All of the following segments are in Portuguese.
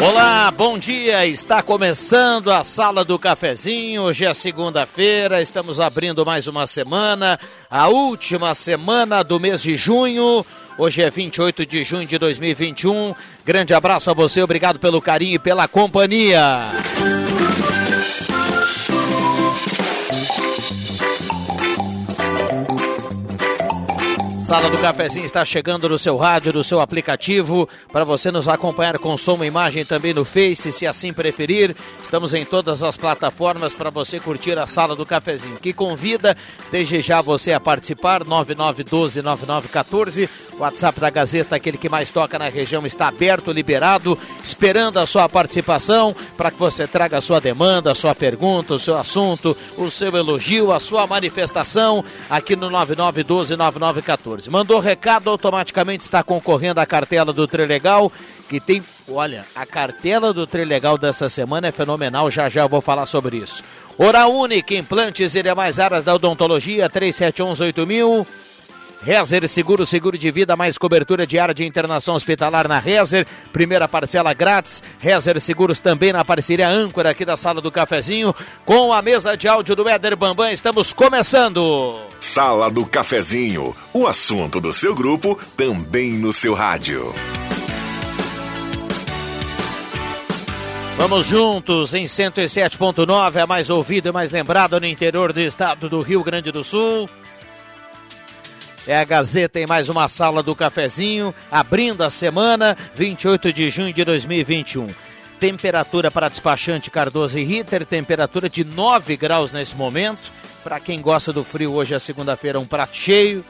Olá, bom dia. Está começando a Sala do Cafezinho. Hoje é segunda-feira, estamos abrindo mais uma semana, a última semana do mês de junho. Hoje é 28 de junho de 2021. Grande abraço a você, obrigado pelo carinho e pela companhia. Sala do Cafezinho está chegando no seu rádio, no seu aplicativo, para você nos acompanhar com som e imagem também no Face, se assim preferir. Estamos em todas as plataformas para você curtir a Sala do Cafezinho, que convida desde já você a participar, 9912-9914. WhatsApp da Gazeta, aquele que mais toca na região, está aberto, liberado, esperando a sua participação para que você traga a sua demanda, a sua pergunta, o seu assunto, o seu elogio, a sua manifestação aqui no 9912-9914. 14. Mandou recado, automaticamente está concorrendo à cartela do Trilegal, que tem, olha, a cartela do Trilegal dessa semana é fenomenal, já já vou falar sobre isso. Hora Única, implantes e demais áreas da odontologia, 37118000. Rezer Seguro, seguro de vida, mais cobertura diária de internação hospitalar na Rezer. Primeira parcela grátis. Rezer Seguros também na parceria âncora aqui da sala do cafezinho. Com a mesa de áudio do Éder Bambam, estamos começando. Sala do Cafezinho, o assunto do seu grupo também no seu rádio. Vamos juntos em 107.9, a mais ouvida e mais lembrada no interior do estado do Rio Grande do Sul. É a Gazeta em mais uma sala do cafezinho, abrindo a semana, 28 de junho de 2021. Temperatura para despachante Cardoso e Ritter, temperatura de 9 graus nesse momento. Para quem gosta do frio, hoje é segunda-feira, um prato cheio.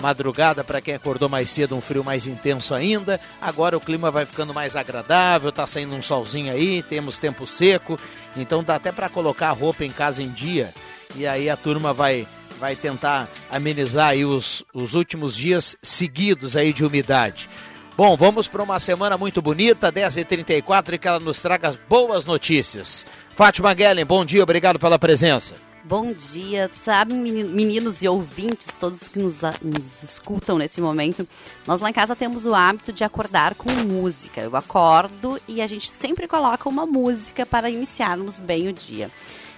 Madrugada, para quem acordou mais cedo, um frio mais intenso ainda. Agora o clima vai ficando mais agradável, tá saindo um solzinho aí, temos tempo seco. Então dá até para colocar a roupa em casa em dia. E aí a turma vai vai tentar amenizar aí os, os últimos dias seguidos aí de umidade. Bom, vamos para uma semana muito bonita, 10h34, e que ela nos traga boas notícias. Fátima Guellen, bom dia, obrigado pela presença. Bom dia, sabe, meninos e ouvintes, todos que nos, nos, escutam nesse momento. Nós lá em casa temos o hábito de acordar com música. Eu acordo e a gente sempre coloca uma música para iniciarmos bem o dia.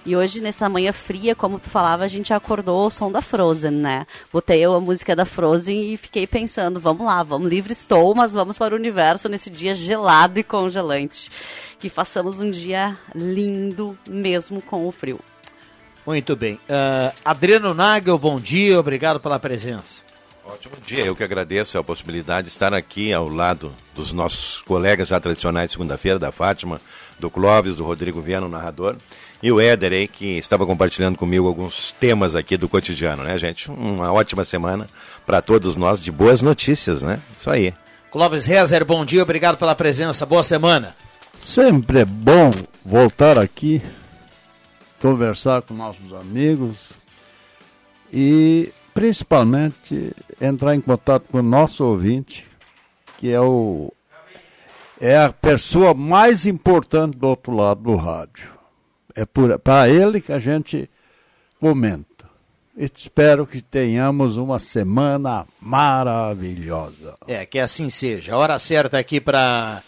E hoje, nessa manhã fria, como tu falava, a gente acordou o som da Frozen, né? Botei a música da Frozen e fiquei pensando, vamos lá, vamos livre estou, mas vamos para o universo nesse dia gelado e congelante. Que façamos um dia lindo, mesmo com o frio. Muito bem. Uh, Adriano Nagel, bom dia, obrigado pela presença. Ótimo dia, eu que agradeço a possibilidade de estar aqui ao lado dos nossos colegas já tradicionais de segunda-feira, da Fátima, do Clóvis, do Rodrigo Viana, o narrador. E o Éder aí, que estava compartilhando comigo alguns temas aqui do cotidiano, né, gente? Uma ótima semana para todos nós de boas notícias, né? Isso aí. Clóvis Rezer, bom dia, obrigado pela presença, boa semana. Sempre é bom voltar aqui, conversar com nossos amigos e principalmente entrar em contato com o nosso ouvinte, que é o é a pessoa mais importante do outro lado do rádio. É para ele que a gente comenta. Espero que tenhamos uma semana maravilhosa. É, que assim seja. Hora certa aqui para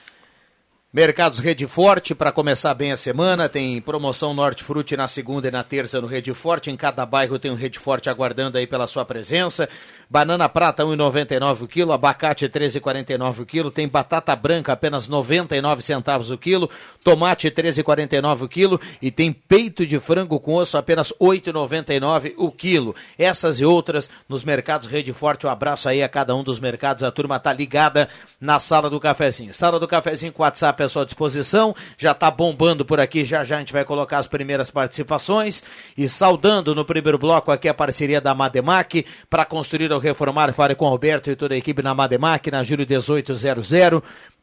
Mercados Rede Forte para começar bem a semana. Tem promoção Norte na segunda e na terça no Rede Forte. Em cada bairro tem um Rede Forte aguardando aí pela sua presença. Banana prata 1,99 o quilo, abacate 13,49 o quilo, tem batata branca apenas 99 centavos o quilo, tomate 13,49 o quilo e tem peito de frango com osso apenas 8,99 o quilo. Essas e outras nos mercados Rede Forte. Um abraço aí a cada um dos mercados. A turma tá ligada na sala do cafezinho. Sala do cafezinho com WhatsApp à sua disposição. Já tá bombando por aqui, já já a gente vai colocar as primeiras participações e saudando no primeiro bloco aqui a parceria da Mademac para construir ou reformar, fale com o Roberto e toda a equipe na Mademac, na Júlio 1800,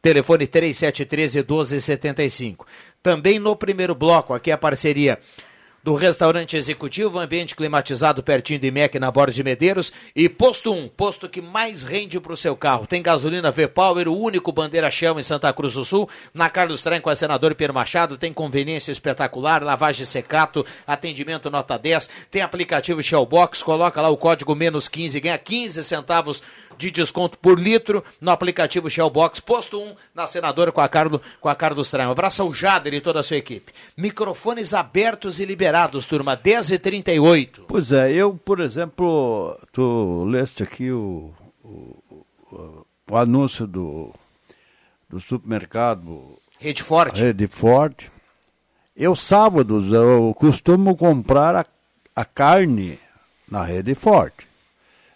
telefone 3713 1275. Também no primeiro bloco, aqui a parceria do restaurante executivo, ambiente climatizado pertinho de MEC na Borda de Medeiros e Posto 1, posto que mais rende para o seu carro. Tem gasolina V-Power, o único bandeira chão em Santa Cruz do Sul, na Carlos Trem com a senador Pierre Machado, tem conveniência espetacular, lavagem secato, atendimento nota 10, tem aplicativo Shellbox, coloca lá o código menos 15, ganha 15 centavos de desconto por litro no aplicativo Shellbox, posto 1, na senadora com a, Carlos, com a Carlos. Um abraço ao Jader e toda a sua equipe. Microfones abertos e liberados, turma, 10 e 38 Pois é, eu, por exemplo, tu leste aqui o, o, o, o anúncio do, do supermercado Rede Forte. Rede Forte. Eu, sábados, eu costumo comprar a, a carne na Rede Forte.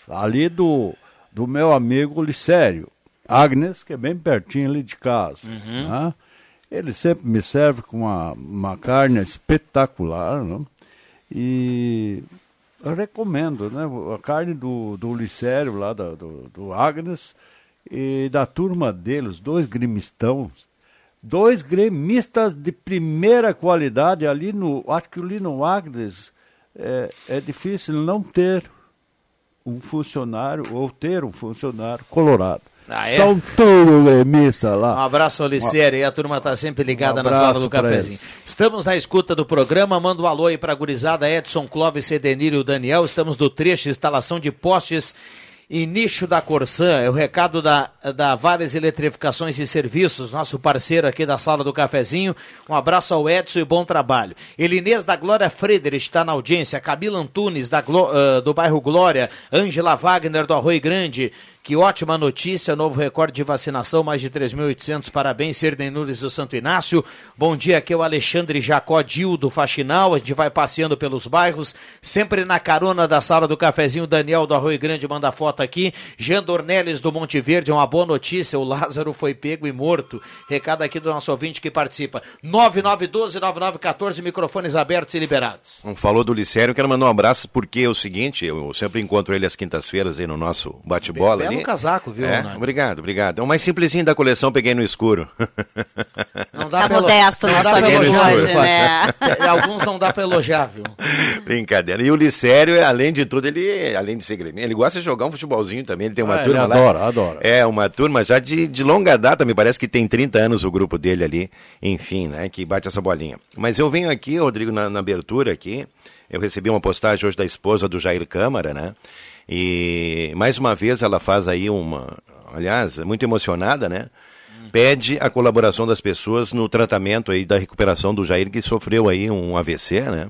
Ali do do meu amigo Licério. Agnes, que é bem pertinho ali de casa. Uhum. Né? Ele sempre me serve com uma, uma carne espetacular. Né? E eu recomendo, né? A carne do, do Licério, lá da, do, do Agnes, e da turma dele, os dois grimistão. Dois gremistas de primeira qualidade ali no. Acho que ali no Agnes é, é difícil não ter um funcionário ou ter um funcionário colorado. Ah, é? São tudo gremista lá. Um abraço, Olicério. E a turma está sempre ligada um na sala do cafezinho. Estamos na escuta do programa. Manda um alô aí para a gurizada Edson, Clóvis, Cedenir e Daniel. Estamos no trecho de instalação de postes nicho da Corsã, é o recado da, da Várias Eletrificações e Serviços, nosso parceiro aqui da sala do cafezinho. Um abraço ao Edson e bom trabalho. Elinês da Glória Friedrich está na audiência, Camila Antunes da, uh, do bairro Glória, Ângela Wagner do Arroio Grande, que ótima notícia, novo recorde de vacinação, mais de 3.800. Parabéns, Serdem Nunes do Santo Inácio. Bom dia, aqui é o Alexandre Jacó Dil do Faxinal. A gente vai passeando pelos bairros, sempre na carona da sala do cafezinho. Daniel do Arroio Grande manda foto aqui. Jean Dornelles do Monte Verde, uma boa notícia. O Lázaro foi pego e morto. Recado aqui do nosso ouvinte que participa. 9912-9914, microfones abertos e liberados. Falou do Licério, quero mandar um abraço porque é o seguinte, eu sempre encontro ele às quintas-feiras aí no nosso bate-bola belo casaco, viu, é, Obrigado, obrigado. É o mais simplesinho da coleção, peguei no escuro. Não dá tá pelo... modesto na sua hoje, né? Alguns não dá pra elogiar, viu? Brincadeira. E o Licério, além de tudo, ele, além de ser gremista, ele gosta de jogar um futebolzinho também. Ele tem uma ah, turma lá. Adora, adora. É, uma turma já de, de longa data, me parece que tem 30 anos o grupo dele ali. Enfim, né? Que bate essa bolinha. Mas eu venho aqui, Rodrigo, na, na abertura aqui. Eu recebi uma postagem hoje da esposa do Jair Câmara, né? E mais uma vez ela faz aí uma, aliás, muito emocionada, né? Pede a colaboração das pessoas no tratamento aí da recuperação do Jair que sofreu aí um AVC, né?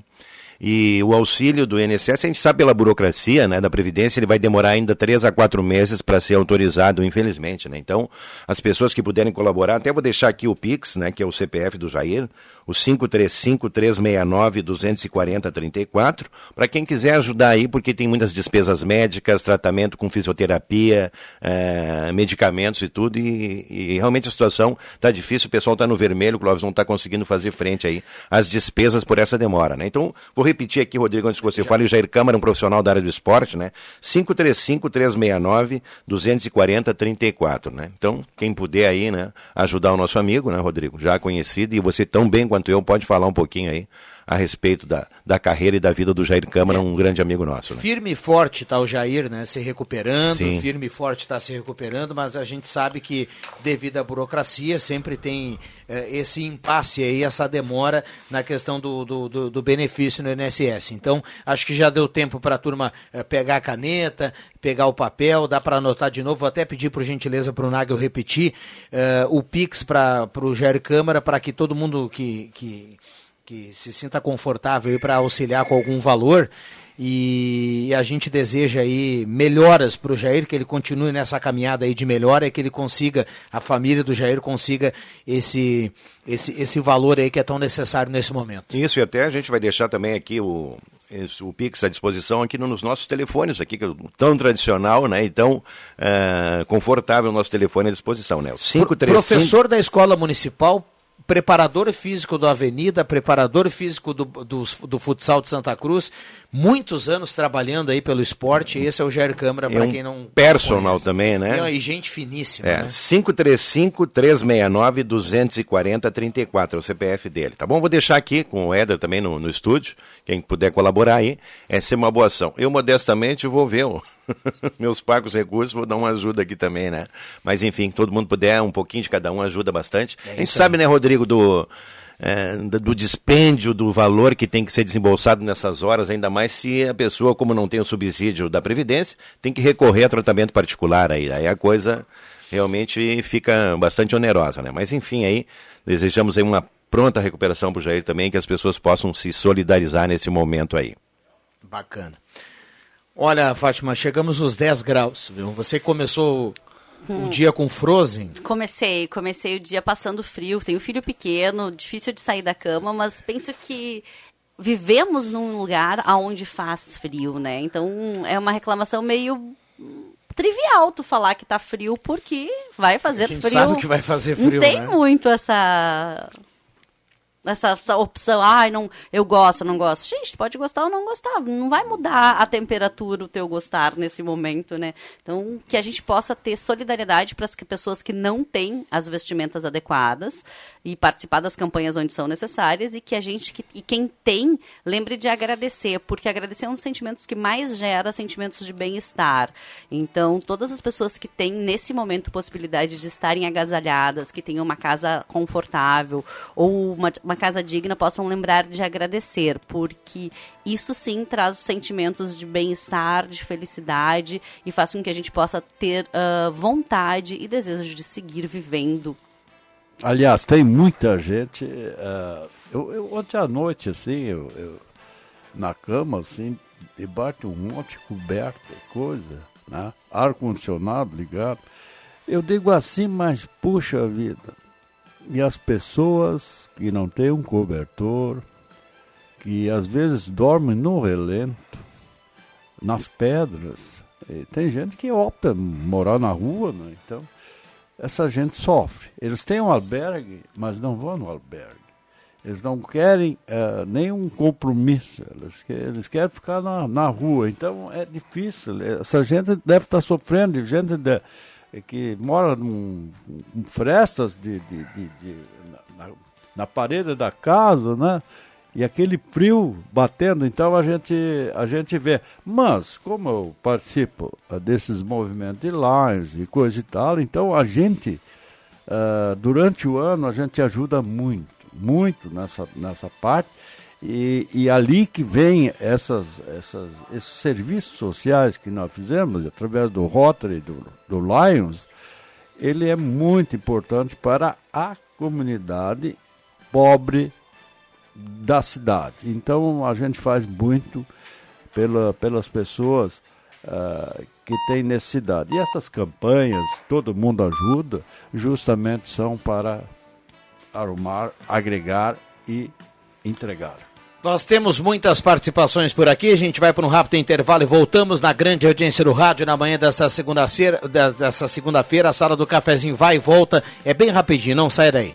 E o auxílio do INSS, a gente sabe pela burocracia né, da Previdência, ele vai demorar ainda três a quatro meses para ser autorizado, infelizmente. Né? Então, as pessoas que puderem colaborar, até vou deixar aqui o PIX, né, que é o CPF do Jair, o 535-369-240-34, para quem quiser ajudar aí, porque tem muitas despesas médicas, tratamento com fisioterapia, é, medicamentos e tudo, e, e, realmente a situação está difícil, o pessoal está no vermelho, o Clóvis não está conseguindo fazer frente aí às despesas por essa demora, né? Então, vou repetir aqui, Rodrigo, antes que você fale, o Jair Câmara, um profissional da área do esporte, né? 535-369-240-34, né? Então, quem puder aí, né, ajudar o nosso amigo, né, Rodrigo, já conhecido, e você tão bem quanto eu, pode falar um pouquinho aí a respeito da, da carreira e da vida do Jair Câmara, é. um grande amigo nosso. Né? Firme e forte está o Jair, né? Se recuperando, Sim. firme e forte está se recuperando, mas a gente sabe que devido à burocracia sempre tem eh, esse impasse aí, essa demora na questão do, do, do, do, benefício no INSS. Então, acho que já deu tempo para a turma eh, pegar a caneta, pegar o papel, dá para anotar de novo. Vou até pedir por gentileza para o Nagel repetir eh, o Pix para o Jair Câmara, para que todo mundo que, que que se sinta confortável para auxiliar com algum valor. E a gente deseja aí melhoras para o Jair, que ele continue nessa caminhada aí de melhora e que ele consiga, a família do Jair consiga esse, esse, esse valor aí que é tão necessário nesse momento. Isso, e até a gente vai deixar também aqui o, o Pix à disposição aqui nos nossos telefones, aqui, que é tão tradicional, né? E tão uh, confortável o nosso telefone à disposição, né? O 535... Professor da Escola Municipal preparador físico do Avenida, preparador físico do, do, do, futsal de Santa Cruz, muitos anos trabalhando aí pelo esporte. Esse é o Jair Câmara, para um quem não. Personal conhece. também, né? E, e gente finíssima. É, né? 535-369-240-34 é o CPF dele, tá bom? Vou deixar aqui com o Éder também no, no estúdio, quem puder colaborar aí, é ser uma boa ação. Eu, modestamente, vou ver o meus pagos recursos, vou dar uma ajuda aqui também, né? Mas enfim, todo mundo puder, um pouquinho de cada um ajuda bastante. É a gente sabe, né, Rodrigo, do, é, do dispêndio do valor que tem que ser desembolsado nessas horas, ainda mais se a pessoa, como não tem o subsídio da Previdência, tem que recorrer a tratamento particular aí. Aí a coisa realmente fica bastante onerosa, né? Mas enfim, aí desejamos aí uma pronta recuperação para o Jair também, que as pessoas possam se solidarizar nesse momento aí. Bacana. Olha, Fátima, chegamos nos 10 graus, viu? Você começou hum. o dia com Frozen? Comecei, comecei o dia passando frio. Tenho filho pequeno, difícil de sair da cama, mas penso que vivemos num lugar onde faz frio, né? Então é uma reclamação meio trivial tu falar que tá frio porque vai fazer a gente frio. sabe que vai fazer frio, Não tem né? muito essa essa, essa, opção, ai, não, eu gosto, não gosto. Gente, pode gostar ou não gostar, não vai mudar a temperatura o teu gostar nesse momento, né? Então, que a gente possa ter solidariedade para as pessoas que não têm as vestimentas adequadas e participar das campanhas onde são necessárias e que a gente, que, e quem tem, lembre de agradecer, porque agradecer é um dos sentimentos que mais gera sentimentos de bem-estar. Então, todas as pessoas que têm, nesse momento, possibilidade de estarem agasalhadas, que tenham uma casa confortável ou uma uma casa digna possam lembrar de agradecer, porque isso sim traz sentimentos de bem-estar, de felicidade e faz com que a gente possa ter uh, vontade e desejo de seguir vivendo. Aliás, tem muita gente. Uh, eu, eu, ontem à noite, assim, eu, eu, na cama, assim, debaixo um monte de coberta, coisa, né? ar-condicionado ligado. Eu digo assim, mas puxa vida, e as pessoas que não têm um cobertor, que às vezes dormem no relento, nas pedras. E tem gente que opta morar na rua, né? então essa gente sofre. Eles têm um albergue, mas não vão no albergue. Eles não querem uh, nenhum compromisso, eles, eles querem ficar na, na rua. Então é difícil. Essa gente deve estar sofrendo, gente de, que mora num, em frestas de, de, de, de na, na, parede da casa, né? E aquele frio batendo, então a gente, a gente vê. Mas, como eu participo uh, desses movimentos de lives e coisa e tal, então a gente, uh, durante o ano, a gente ajuda muito, muito nessa, nessa parte. E, e ali que vem essas, essas, esses serviços sociais que nós fizemos, através do Rotary, do, do Lions, ele é muito importante para a comunidade pobre da cidade. Então a gente faz muito pela, pelas pessoas uh, que têm necessidade. E essas campanhas, todo mundo ajuda, justamente são para arrumar, agregar e entregar. Nós temos muitas participações por aqui. A gente vai para um rápido intervalo e voltamos na grande audiência do rádio na manhã desta segunda-feira. Dessa segunda-feira, a sala do cafezinho vai e volta. É bem rapidinho, não sai daí.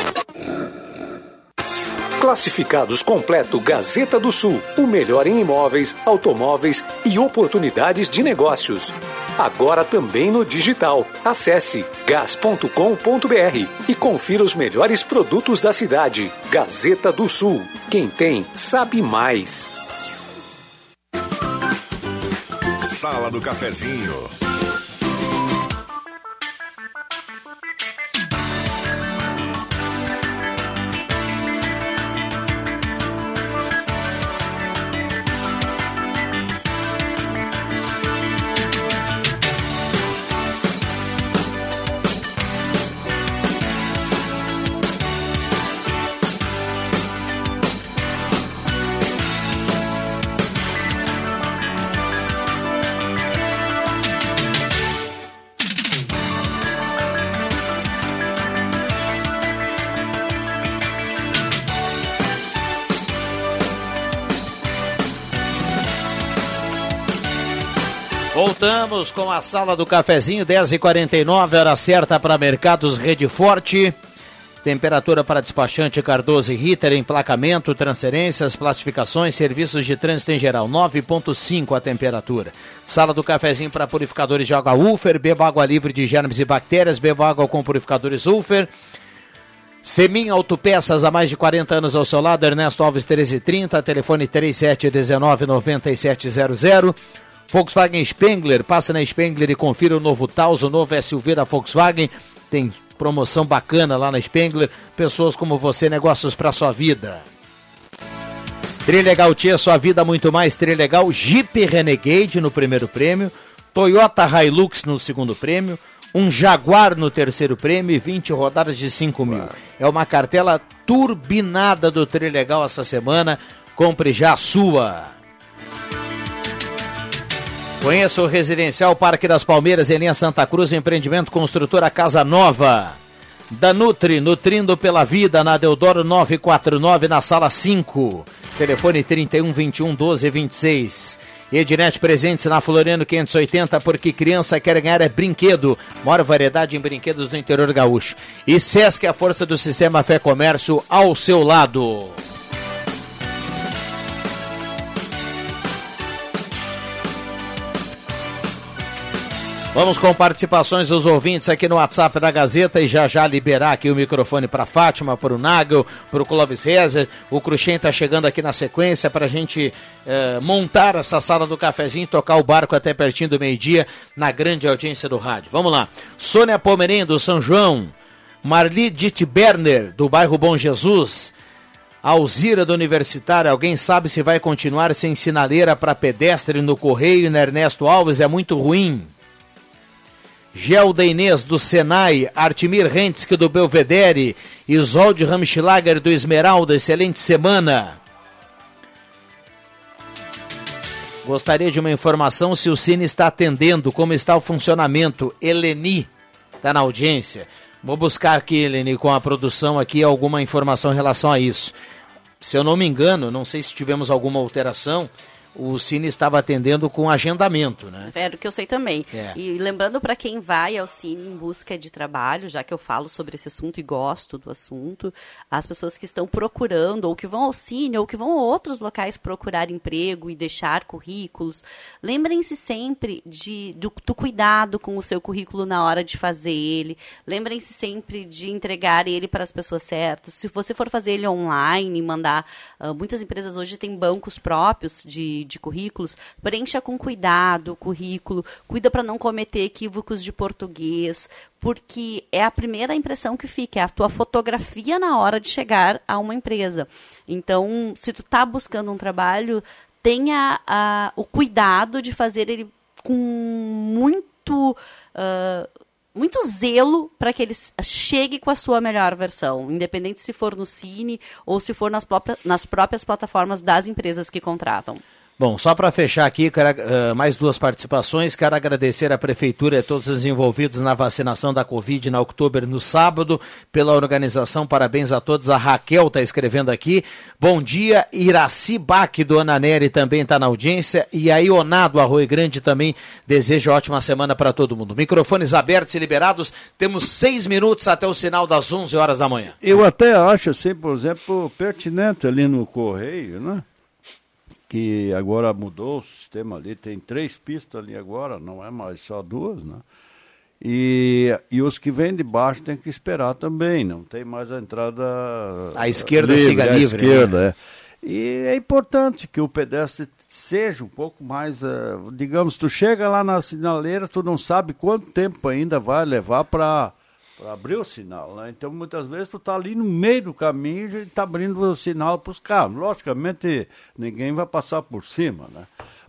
Classificados completo Gazeta do Sul, o melhor em imóveis, automóveis e oportunidades de negócios. Agora também no digital. Acesse gas.com.br e confira os melhores produtos da cidade. Gazeta do Sul. Quem tem, sabe mais. Sala do Cafezinho. Voltamos com a sala do cafezinho, 10h49, hora certa para Mercados Rede Forte. Temperatura para despachante Cardoso e Ritter, emplacamento, transferências, classificações, serviços de trânsito em geral, 9.5 a temperatura. Sala do cafezinho para purificadores de água Ufer, beba água livre de germes e bactérias, beba água com purificadores Ufer. Semin Autopeças, há mais de 40 anos ao seu lado, Ernesto Alves 1330, telefone 3719 9700. Volkswagen Spengler, passa na Spengler e confira o novo Taos, o novo SUV da Volkswagen. Tem promoção bacana lá na Spengler. Pessoas como você, negócios para sua vida. Trilegal Tia, sua vida muito mais. Trilegal Jeep Renegade no primeiro prêmio. Toyota Hilux no segundo prêmio. Um Jaguar no terceiro prêmio e 20 rodadas de 5 mil. É uma cartela turbinada do Trilegal essa semana. Compre já a sua. Conheça o Residencial Parque das Palmeiras em linha Santa Cruz, empreendimento construtora Casa Nova. Da Nutri, nutrindo pela vida, na Deodoro 949, na sala 5. Telefone 31 21 12 26. Ednet presentes na Floriano 580, porque criança quer ganhar é brinquedo. Maior variedade em brinquedos do interior gaúcho. E Sesc, a força do sistema Fé Comércio, ao seu lado. Vamos com participações dos ouvintes aqui no WhatsApp da Gazeta e já já liberar aqui o microfone para Fátima, para o Nagel, para o Clóvis Rezer. O Cruxem está chegando aqui na sequência para a gente eh, montar essa sala do cafezinho e tocar o barco até pertinho do meio-dia na grande audiência do rádio. Vamos lá. Sônia Pomerim, do São João. Marli Dittberner, do bairro Bom Jesus. Alzira do Universitário, alguém sabe se vai continuar sem sinaleira para pedestre no Correio e na Ernesto Alves? É muito ruim. Gelda Inês do Senai, Artimir Rentske do Belvedere, Isolde Ramschlager do Esmeralda, excelente semana. Gostaria de uma informação se o Cine está atendendo, como está o funcionamento. Eleni está na audiência. Vou buscar aqui, Eleni, com a produção aqui alguma informação em relação a isso. Se eu não me engano, não sei se tivemos alguma alteração, o Cine estava atendendo com agendamento, né? É do que eu sei também. É. E lembrando para quem vai ao Cine em busca de trabalho, já que eu falo sobre esse assunto e gosto do assunto, as pessoas que estão procurando, ou que vão ao Cine, ou que vão a outros locais procurar emprego e deixar currículos, lembrem-se sempre de, do, do cuidado com o seu currículo na hora de fazer ele. Lembrem-se sempre de entregar ele para as pessoas certas. Se você for fazer ele online, mandar. ah, muitas empresas hoje têm bancos próprios de, de currículos. Preencha com cuidado o currículo. Cuida para não cometer equívocos de português. Porque é a primeira impressão que fica, é a tua fotografia na hora de chegar a uma empresa. Então, se tu está buscando um trabalho, tenha ah, o cuidado de fazer ele com muito. ah, muito zelo para que ele chegue com a sua melhor versão, independente se for no Cine ou se for nas, próprias- nas próprias plataformas das empresas que contratam. Bom, só para fechar aqui, quero, eh, mais duas participações. Quero agradecer à Prefeitura e a todos os envolvidos na vacinação da Covid na outubro no sábado, pela organização. Parabéns a todos. A Raquel está escrevendo aqui. Bom dia. Iraci Bac do Ana Nery também está na audiência. E a Ioná do Grande também deseja ótima semana para todo mundo. Microfones abertos e liberados. Temos seis minutos até o sinal das 11 horas da manhã. Eu até acho, assim, por exemplo, pertinente ali no Correio, né? Que agora mudou o sistema ali, tem três pistas ali agora, não é mais só duas, né? E, e os que vêm de baixo tem que esperar também, não tem mais a entrada. A esquerda siga a livre, esquerda, é. E é importante que o pedestre seja um pouco mais, eh, digamos, tu chega lá na sinaleira, tu não sabe quanto tempo ainda vai levar para abrir o sinal, né? Então muitas vezes tu tá ali no meio do caminho e está abrindo o sinal para os carros. Logicamente ninguém vai passar por cima, né?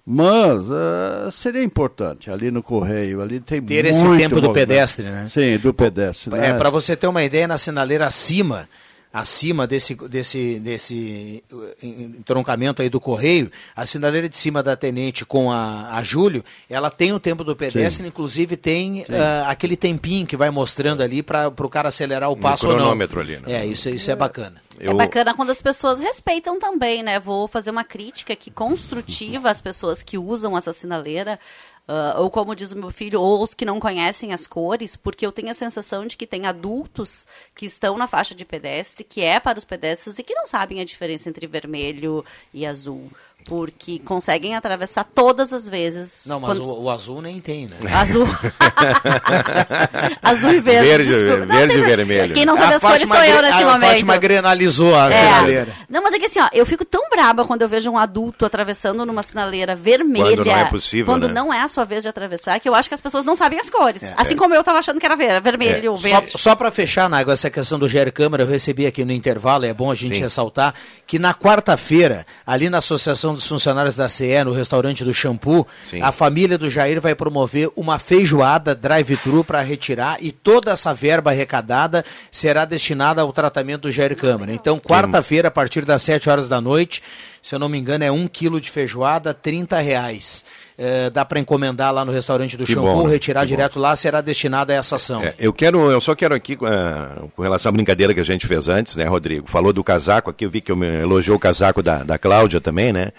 Mas eh, seria importante ali no correio, ali tem Ter esse muito tempo do movimento. pedestre, né? Sim, do pedestre. É, né? para você ter uma ideia, na sinaleira acima, acima desse, desse, desse uh, entroncamento aí do correio, a sinaleira de cima da Tenente com a, a Júlio, ela tem o tempo do pedestre, Sim. inclusive tem ah, aquele tempinho que vai mostrando ali para o cara acelerar o No passo ou não. cronômetro ali, né? É, isso, isso é bacana. É bacana quando as pessoas respeitam também, né? Vou fazer uma crítica aqui construtiva às pessoas que usam essa sinaleira. Ah, ou como diz o meu filho, ou os que não conhecem as cores, porque eu tenho a sensação de que tem adultos que estão na faixa de pedestre, que é para os pedestres e que não sabem a diferença entre vermelho e azul. Porque conseguem atravessar todas as vezes. Não, mas quando- o, o azul nem tem, né? Azul. Azul e verde. Verde, desculpa. Não, verde tem- e vermelho. Quem não sabe A as cores sou eu nesse a momento. Fátima grenalizou a É. sinaleira. Não, mas é que assim, ó, eu fico tão braba quando eu vejo um adulto atravessando numa sinaleira vermelha. Quando não é possível, Quando né? não é a sua vez de atravessar, que eu acho que as pessoas não sabem as cores. É. Assim como eu tava achando que era ver- vermelho ou Só, verde. só para fechar, Nago, essa questão do GR Câmara, eu recebi aqui no intervalo, é bom a gente Sim. ressaltar que na quarta-feira, ali na Associação dos Funcionários da CE, no restaurante do Shampoo, Sim. a família do Jair vai promover uma feijoada drive-thru para retirar e toda essa verba arrecadada será destinada ao tratamento do Jair Câmara. Então, quarta-feira, a partir das 7 horas da noite, se eu não me engano, é um quilo de feijoada, 30 reais. É, dá para encomendar lá no restaurante do bom, né? retirar Que bom. direto lá, será destinada a essa ação. É, eu quero, eu só quero aqui, eh, com relação à brincadeira que a gente fez antes, né, Rodrigo? Falou do casaco aqui, eu vi que eu elogiou o casaco da, da Cláudia também, né?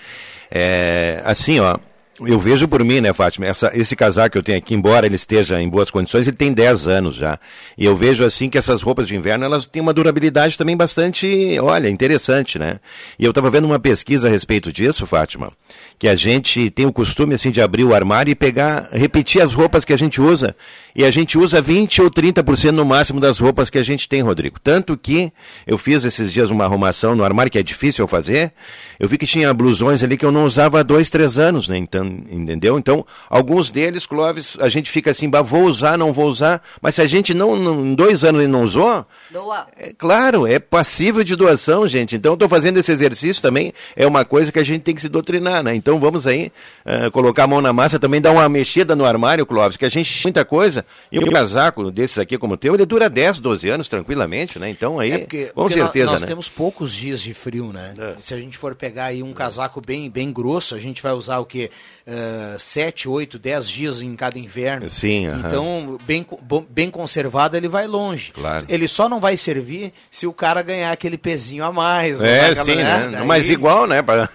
É, assim, ó, Eu vejo por mim, né, Fátima? Essa, esse casaco que eu tenho aqui, embora ele esteja em boas condições, ele tem 10 anos já. E eu vejo assim que essas roupas de inverno, elas têm uma durabilidade também bastante, olha, interessante, né? E eu estava vendo uma pesquisa a respeito disso, Fátima, que a gente tem o costume assim de abrir o armário e pegar, repetir as roupas que a gente usa. E a gente usa 20 ou 30% no máximo das roupas que a gente tem, Rodrigo. Tanto que eu fiz esses dias uma arrumação no armário, que é difícil eu fazer. Eu vi que tinha blusões ali que eu não usava há dois, três anos, né? Então, entendeu? Então, alguns deles, Clóvis, a gente fica assim, bah, vou usar, não vou usar. Mas se a gente não, não em dois anos ele não usou, Doa. é claro, é passível de doação, gente. Então, estou fazendo esse exercício também, é uma coisa que a gente tem que se doutrinar, né? Então, vamos aí uh, colocar a mão na massa, também dar uma mexida no armário, Clóvis, que a gente muita coisa. E um casaco desses aqui como o teu, ele dura 10, 12 anos tranquilamente, né? Então, aí, É porque, com porque certeza, nós, nós né? temos poucos dias de frio, né? É. Se a gente for pegar aí um casaco bem, bem grosso, a gente vai usar o quê? Uh, 7, 8, 10 dias em cada inverno. Sim, aham. Então, bem, bem conservado, ele vai longe. Claro. Ele só não vai servir se o cara ganhar aquele pezinho a mais. É, aquela- sim, né? Daí- Mas igual, né? pra-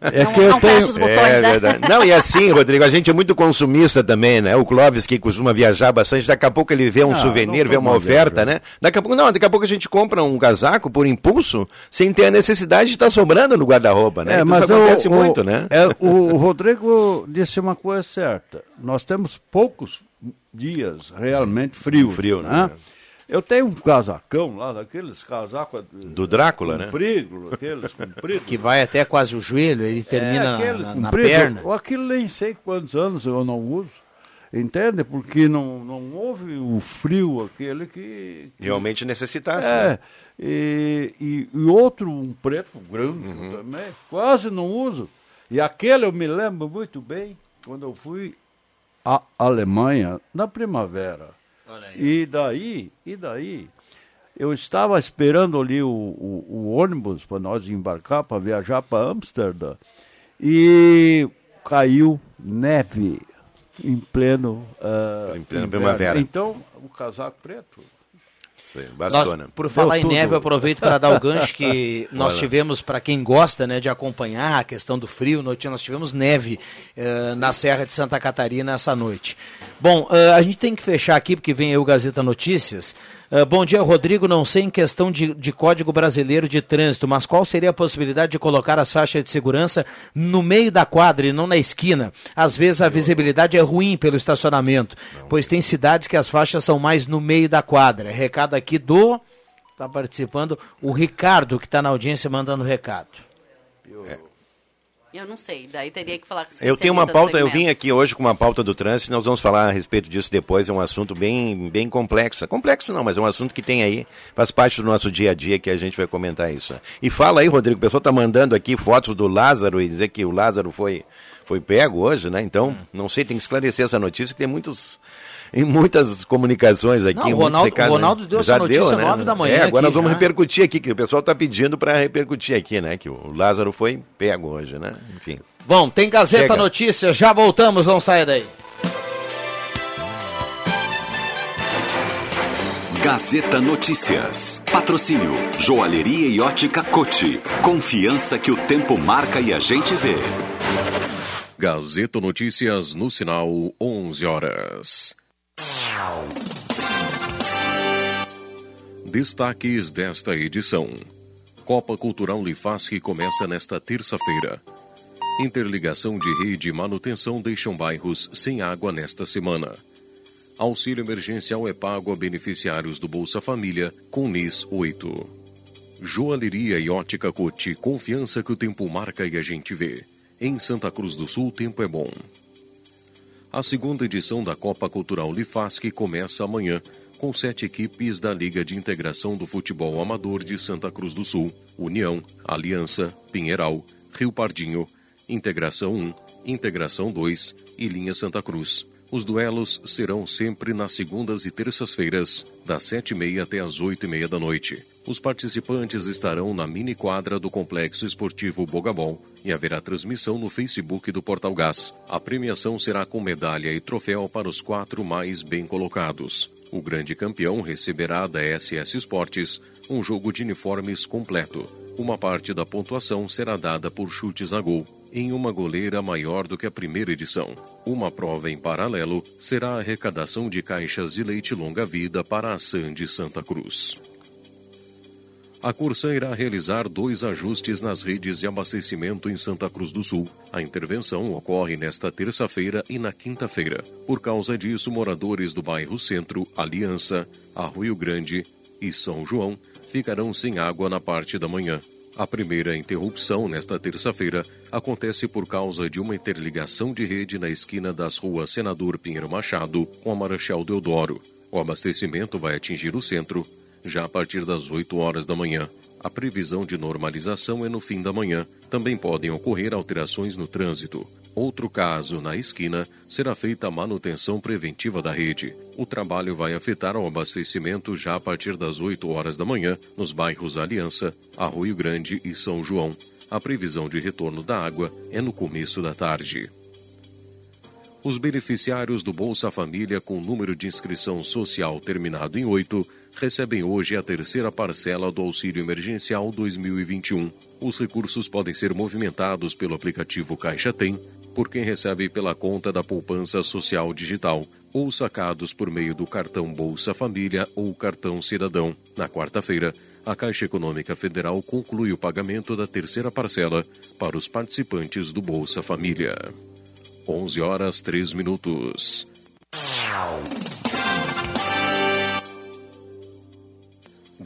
É Não- que eu não tenho. botões, É né? verdade. Não, e assim, Rodrigo, a gente é muito consumista também, né? O Clóvis, que costuma viajar bastante, daqui a pouco ele vê um Ah, souvenir, não vê uma oferta, viajando. né? Daqui a pouco, não, daqui a pouco a gente compra um casaco por impulso, sem ter a necessidade de estar sobrando no guarda-roupa, né? É, Então mas isso acontece o, muito, o, né? é, o o Rodrigo disse uma coisa certa. Nós temos poucos dias realmente frios. Frio, né? Eu tenho um casacão lá, daqueles casacos Do Drácula, né? compridos, aqueles compridos. Que vai até quase o joelho, ele termina é, na- na, na comprido. perna. Ou Aquilo nem sei quantos anos eu não uso. Entende? Porque não, não houve o frio aquele que. que Realmente necessitasse, é, né? e, e, e outro, um preto branco Uhum. também, quase não uso. E aquele eu me lembro muito bem, quando eu fui à Alemanha, na primavera. Olha aí. E daí, e daí, eu estava esperando ali o, o, o ônibus para nós embarcar, para viajar para Amsterdã, e caiu neve em pleno, ah, Em inverno. primavera. Então, o casaco preto. Sim, Bastou, Nós, por falar em tudo. neve, eu aproveito para dar o gancho que nós Olha. tivemos, para quem gosta né, de acompanhar a questão do frio, noite, nós tivemos neve eh, na Serra de Santa Catarina essa noite. Bom, eh, a gente tem que fechar aqui, porque vem aí o Gazeta Notícias. Eh, bom dia, Rodrigo. Não sei em questão de, de Código Brasileiro de Trânsito, mas qual seria a possibilidade de colocar as faixas de segurança no meio da quadra e não na esquina? Às vezes a visibilidade é ruim pelo estacionamento, pois tem cidades que as faixas são mais no meio da quadra. Recado aqui do. Está participando o Ricardo, que está na audiência, mandando recado. Eu não sei, daí teria que falar com o Eu tenho uma pauta, eu vim aqui hoje com uma pauta do trânsito, nós vamos falar a respeito disso depois, é um assunto bem, bem complexo. É complexo não, mas é um assunto que tem aí, faz parte do nosso dia a dia que a gente vai comentar isso. E fala aí, Rodrigo, o pessoal está mandando aqui fotos do Lázaro e dizer que o Lázaro foi, foi pego hoje, né? Então, não sei, tem que esclarecer essa notícia, que tem muitos... Em muitas comunicações aqui. Não, Ronaldo- recados, o Ronaldo deu essa Já notícia né? nove da manhã É, agora aqui nós vamos já. repercutir aqui, que o pessoal está pedindo para repercutir aqui, né? Que o Lázaro foi pego hoje, né? Enfim. Bom, tem Gazeta Chega. Notícias, já voltamos, não saia daí. Gazeta Notícias. Patrocínio Joalheria e Ótica Cote. Confiança que o tempo marca e a gente vê. Gazeta Notícias no sinal 11 horas. Destaques desta edição: Copa Cultural Lifasque começa nesta terça-feira. Interligação de rede e manutenção deixam bairros sem água nesta semana. Auxílio emergencial é pago a beneficiários do Bolsa Família com NIS 8. Joalheria e ótica Cote, confiança que o tempo marca e a gente vê. Em Santa Cruz do Sul, o tempo é bom. A segunda edição da Copa Cultural Lifasque começa amanhã, com sete equipes da Liga de Integração do Futebol Amador de Santa Cruz do Sul, União, Aliança, Pinheiral, Rio Pardinho, Integração 1, Integração 2 e Linha Santa Cruz. Os duelos serão sempre nas segundas e terças-feiras, das sete e meia até as oito e meia da noite. Os participantes estarão na mini quadra do Complexo Esportivo Bogabol e haverá transmissão no Facebook do Portal Gás. A premiação será com medalha e troféu para os quatro mais bem colocados. O grande campeão receberá da SS Esportes um jogo de uniformes completo. Uma parte da pontuação será dada por chutes a gol. em uma goleira maior do que a primeira edição. Uma prova em paralelo será a arrecadação de caixas de leite longa-vida para a Sandy Santa Cruz. A Corsan irá realizar dois ajustes nas redes de abastecimento em Santa Cruz do Sul. A intervenção ocorre nesta terça-feira e na quinta-feira. Por causa disso, moradores do bairro Centro, Aliança, Arroio Grande e São João ficarão sem água na parte da manhã. A primeira interrupção nesta terça-feira acontece por causa de uma interligação de rede na esquina das ruas Senador Pinheiro Machado com a Marechal Deodoro. O abastecimento vai atingir o centro já a partir das 8 horas da manhã. A previsão de normalização é no fim da manhã. Também podem ocorrer alterações no trânsito. Outro caso, na esquina, será feita a manutenção preventiva da rede. O trabalho vai afetar o abastecimento já a partir das 8 horas da manhã nos bairros Aliança, Arroio Grande e São João. A previsão de retorno da água é no começo da tarde. Os beneficiários do Bolsa Família com número de inscrição social terminado em 8 recebem hoje a terceira parcela do Auxílio Emergencial 2021. Os recursos podem ser movimentados pelo aplicativo Caixa Tem, por quem recebe pela conta da poupança social digital, ou sacados por meio do cartão Bolsa Família ou cartão Cidadão. Na quarta-feira, a Caixa Econômica Federal conclui o pagamento da terceira parcela para os participantes do Bolsa Família. 11 horas 3 minutos.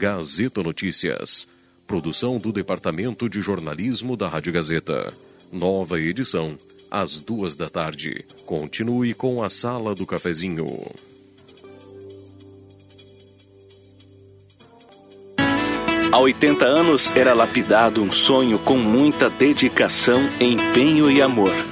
Gazeta Notícias. Produção do Departamento de Jornalismo da Rádio Gazeta. Nova edição, às duas da tarde. Continue com a Sala do Cafezinho. Há 80 anos era lapidado um sonho com muita dedicação, empenho e amor.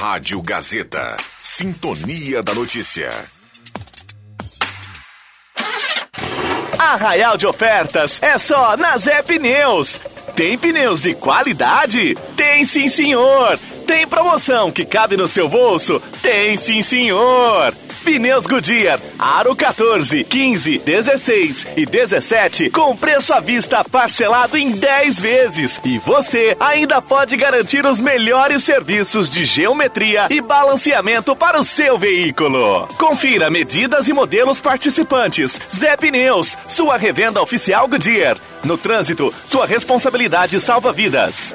Rádio Gazeta. Sintonia da Notícia. Arraial de ofertas é só na Zé Pneus. Tem pneus de qualidade? Tem sim, senhor. Tem promoção que cabe no seu bolso? Tem sim, senhor. Pneus Goodyear, Aro 14, 15, 16 e 17 com preço à vista parcelado em 10 vezes. E você ainda pode garantir os melhores serviços de geometria e balanceamento para o seu veículo. Confira medidas e modelos participantes. Zé Pneus, sua revenda oficial Goodyear. No trânsito, sua responsabilidade salva vidas.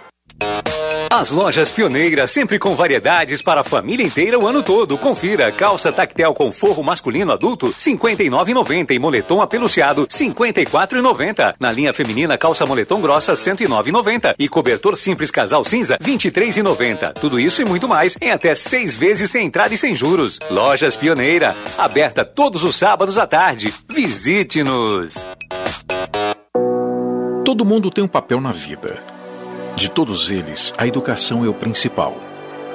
As lojas pioneiras, sempre com variedades para a família inteira o ano todo. Confira: calça tactel com forro masculino adulto, R$ 59,90 e moletom apeluciado, R$ 54,90. Na linha feminina, calça moletom grossa, R$ 109,90 e cobertor simples casal cinza, R$ 23,90. Tudo isso e muito mais em até seis vezes sem entrada e sem juros. Lojas Pioneira, aberta todos os sábados à tarde. Visite-nos. Todo mundo tem um papel na vida. De todos eles, a educação é o principal.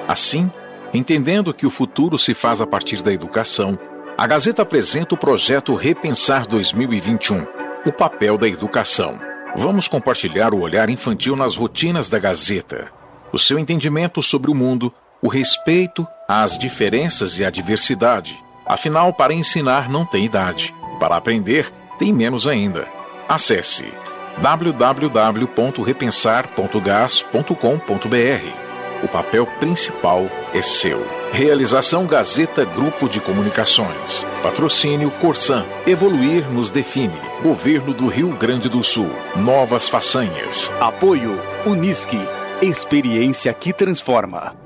Assim, entendendo que o futuro se faz a partir da educação, a Gazeta apresenta o projeto Repensar 2021 O papel da educação. Vamos compartilhar o olhar infantil nas rotinas da Gazeta, o seu entendimento sobre o mundo, o respeito às diferenças e à diversidade. Afinal, para ensinar não tem idade, para aprender tem menos ainda. Acesse www.repensar.gas.com.br. O papel principal é seu. Realização Gazeta Grupo de Comunicações. Patrocínio Corsan. Evoluir nos define. Governo do Rio Grande do Sul. Novas façanhas. Apoio Unisque. Experiência que transforma.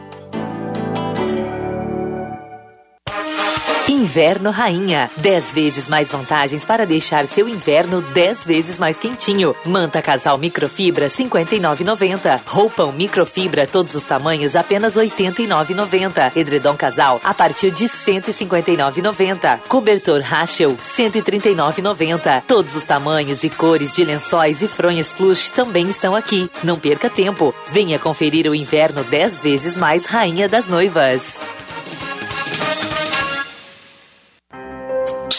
Inverno Rainha. 10 vezes mais vantagens para deixar seu inverno 10 vezes mais quentinho. Manta casal microfibra 59,90. Roupão microfibra todos os tamanhos apenas 89,90. Edredom casal a partir de 159,90. Cobertor Rachel 139,90. Todos os tamanhos e cores de lençóis e fronhas plush também estão aqui. Não perca tempo. Venha conferir o inverno 10 vezes mais Rainha das Noivas.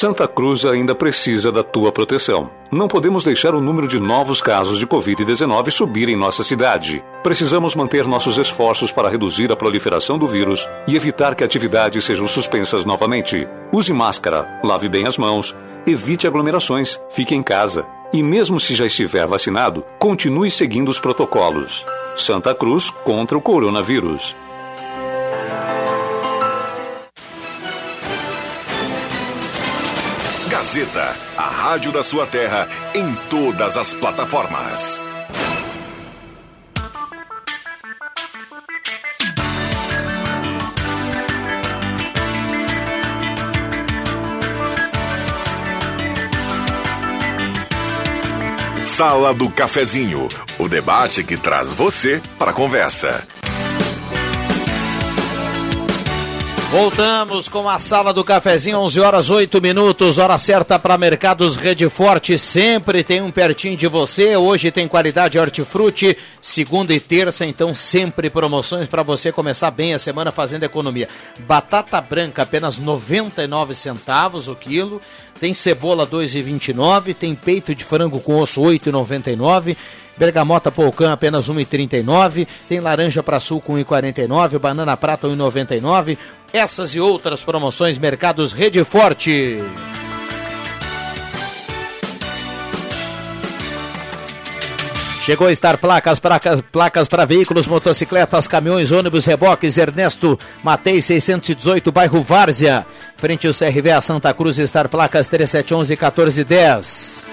Santa Cruz ainda precisa da tua proteção. Não podemos deixar o número de novos casos de Covid-19 subir em nossa cidade. Precisamos manter nossos esforços para reduzir a proliferação do vírus e evitar que atividades sejam suspensas novamente. Use máscara, lave bem as mãos, evite aglomerações, fique em casa. E mesmo se já estiver vacinado, continue seguindo os protocolos. Santa Cruz contra o coronavírus. Gazeta, a rádio da sua terra, em todas as plataformas. Sala do Cafezinho, o debate que traz você para a conversa. Voltamos com a sala do cafezinho, 11 horas 8 minutos, hora certa para Mercados Rede Forte, sempre tem um pertinho de você. Hoje tem qualidade hortifruti, segunda e terça, então sempre promoções para você começar bem a semana fazendo economia. Batata branca apenas 99 centavos o quilo, tem cebola 2,29, tem peito de frango com osso 8,99. Bergamota Polcã apenas 1,39, tem laranja para sul com 1,49, banana prata 1,99. Essas e outras promoções Mercados Rede Forte. Chegou a estar placas, placas, placas para veículos, motocicletas, caminhões, ônibus, reboques, Ernesto Matei 618, bairro Várzea. Frente ao CRV a Santa Cruz, estar placas 3711 1410.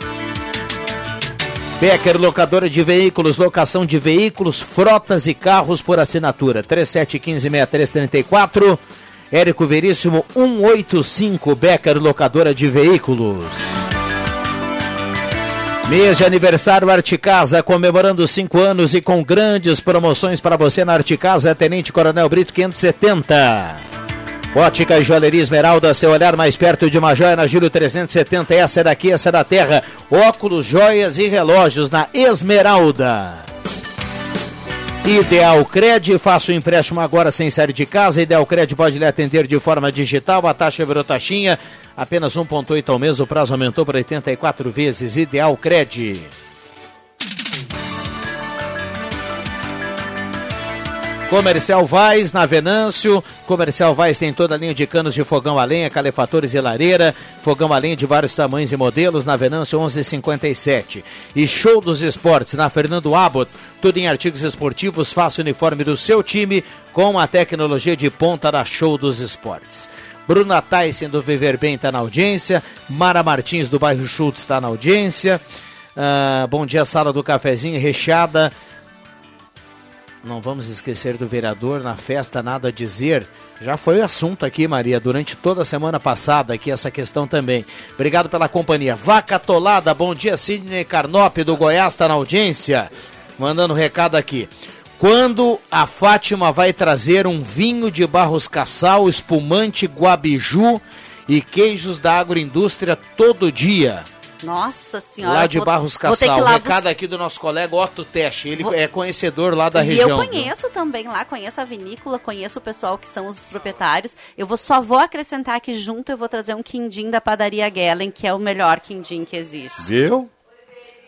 Becker, locadora de veículos, locação de veículos, frotas e carros por assinatura. 3715-6334. Érico Veríssimo 185, Becker, locadora de veículos. Mês de aniversário Articasa, comemorando cinco anos e com grandes promoções para você na Articasa, Tenente Coronel Brito 570. Ótica e Joalheria Esmeralda, seu olhar mais perto de uma joia na Júlio 370. Essa é daqui, essa é da terra. Óculos, joias e relógios na Esmeralda. Ideal Cred, faça o empréstimo agora sem sair de casa. Ideal Cred pode lhe atender de forma digital. A taxa virou taxinha, apenas 1,8 ao mês. O prazo aumentou para 84 vezes. Ideal Cred. Comercial Vaz, na Venâncio. Comercial Vaz tem toda a linha de canos de fogão a lenha, calefatores e lareira. Fogão a lenha de vários tamanhos e modelos, na Venâncio 1157. E Show dos Esportes, na Fernando Abbott. Tudo em artigos esportivos, faça o uniforme do seu time com a tecnologia de ponta da Show dos Esportes. Bruna Tyson do Viver Bem está na audiência. Mara Martins do bairro Schultz está na audiência. Uh, bom dia, sala do cafezinho recheada não vamos esquecer do vereador na festa nada a dizer. Já foi assunto aqui, Maria, durante toda a semana passada, aqui essa questão também. Obrigado pela companhia. Vaca Tolada, bom dia, Sidney Carnop do Goiás está na audiência. Mandando recado aqui. Quando a Fátima vai trazer um vinho de Barros Cassal, espumante Guabiju e queijos da agroindústria todo dia? Nossa senhora. Lá de vou- Barros vou ter que Cassal. ir lá Recado aqui do nosso colega Otto Teste. Ele Vou- é conhecedor lá da e região. eu viu? conheço também lá, conheço a vinícola, conheço o pessoal que são os proprietários. Eu vou, só vou acrescentar que junto eu vou trazer um quindim da padaria Gellen, que é o melhor quindim que existe. Viu?